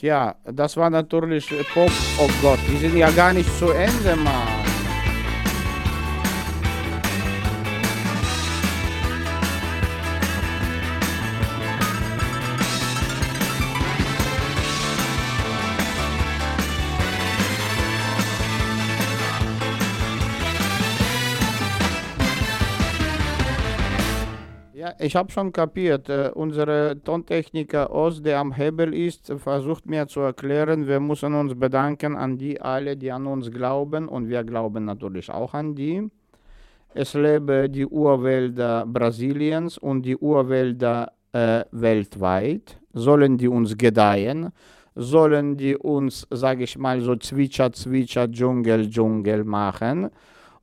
Tja, das war natürlich Pop. Oh Gott, die sind ja gar nicht zu Ende, Mann. Ich habe schon kapiert. Äh, unsere Tontechniker Oz, der am Hebel ist, versucht mir zu erklären, wir müssen uns bedanken an die alle, die an uns glauben und wir glauben natürlich auch an die. Es lebe die Urwälder Brasiliens und die Urwälder äh, weltweit. Sollen die uns gedeihen? Sollen die uns, sage ich mal, so Zwitscher, Zwitscher, Dschungel, Dschungel machen?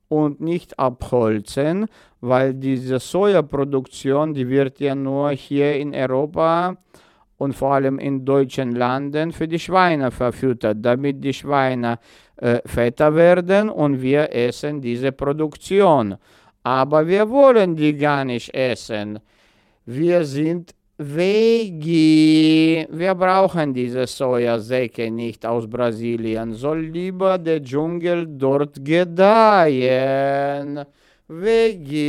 und nicht abholzen, weil diese Sojaproduktion, die wird ja nur hier in Europa und vor allem in deutschen Landen für die Schweine verfüttert, damit die Schweine äh, fetter werden und wir essen diese Produktion. Aber wir wollen die gar nicht essen. Wir sind Vegi. Wir brauchen diese Sojasäcke nicht aus Brasilien. Soll lieber der Dschungel dort gedeihen. Vegenia.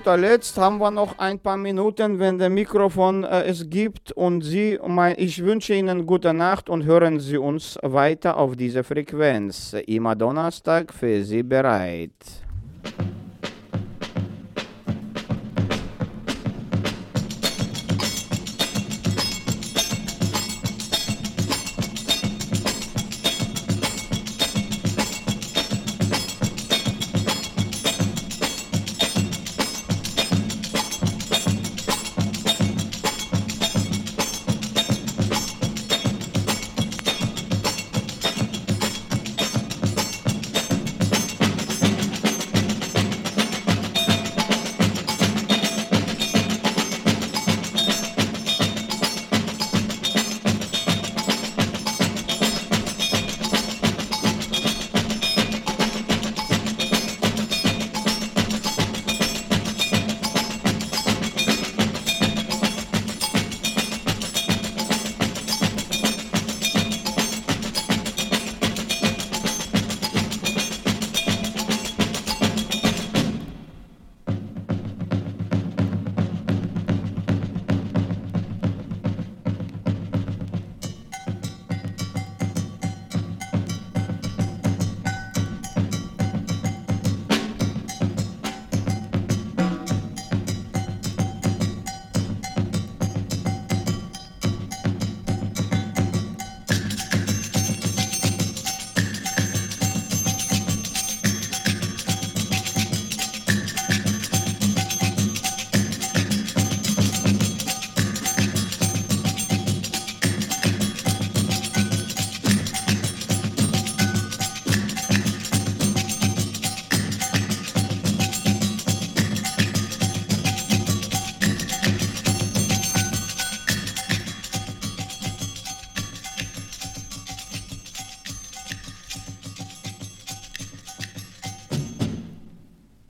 guter Letzt haben wir noch ein paar Minuten, wenn der Mikrofon äh, es gibt. Und Sie, mein, ich wünsche Ihnen gute Nacht und hören Sie uns weiter auf dieser Frequenz. Immer Donnerstag für Sie bereit.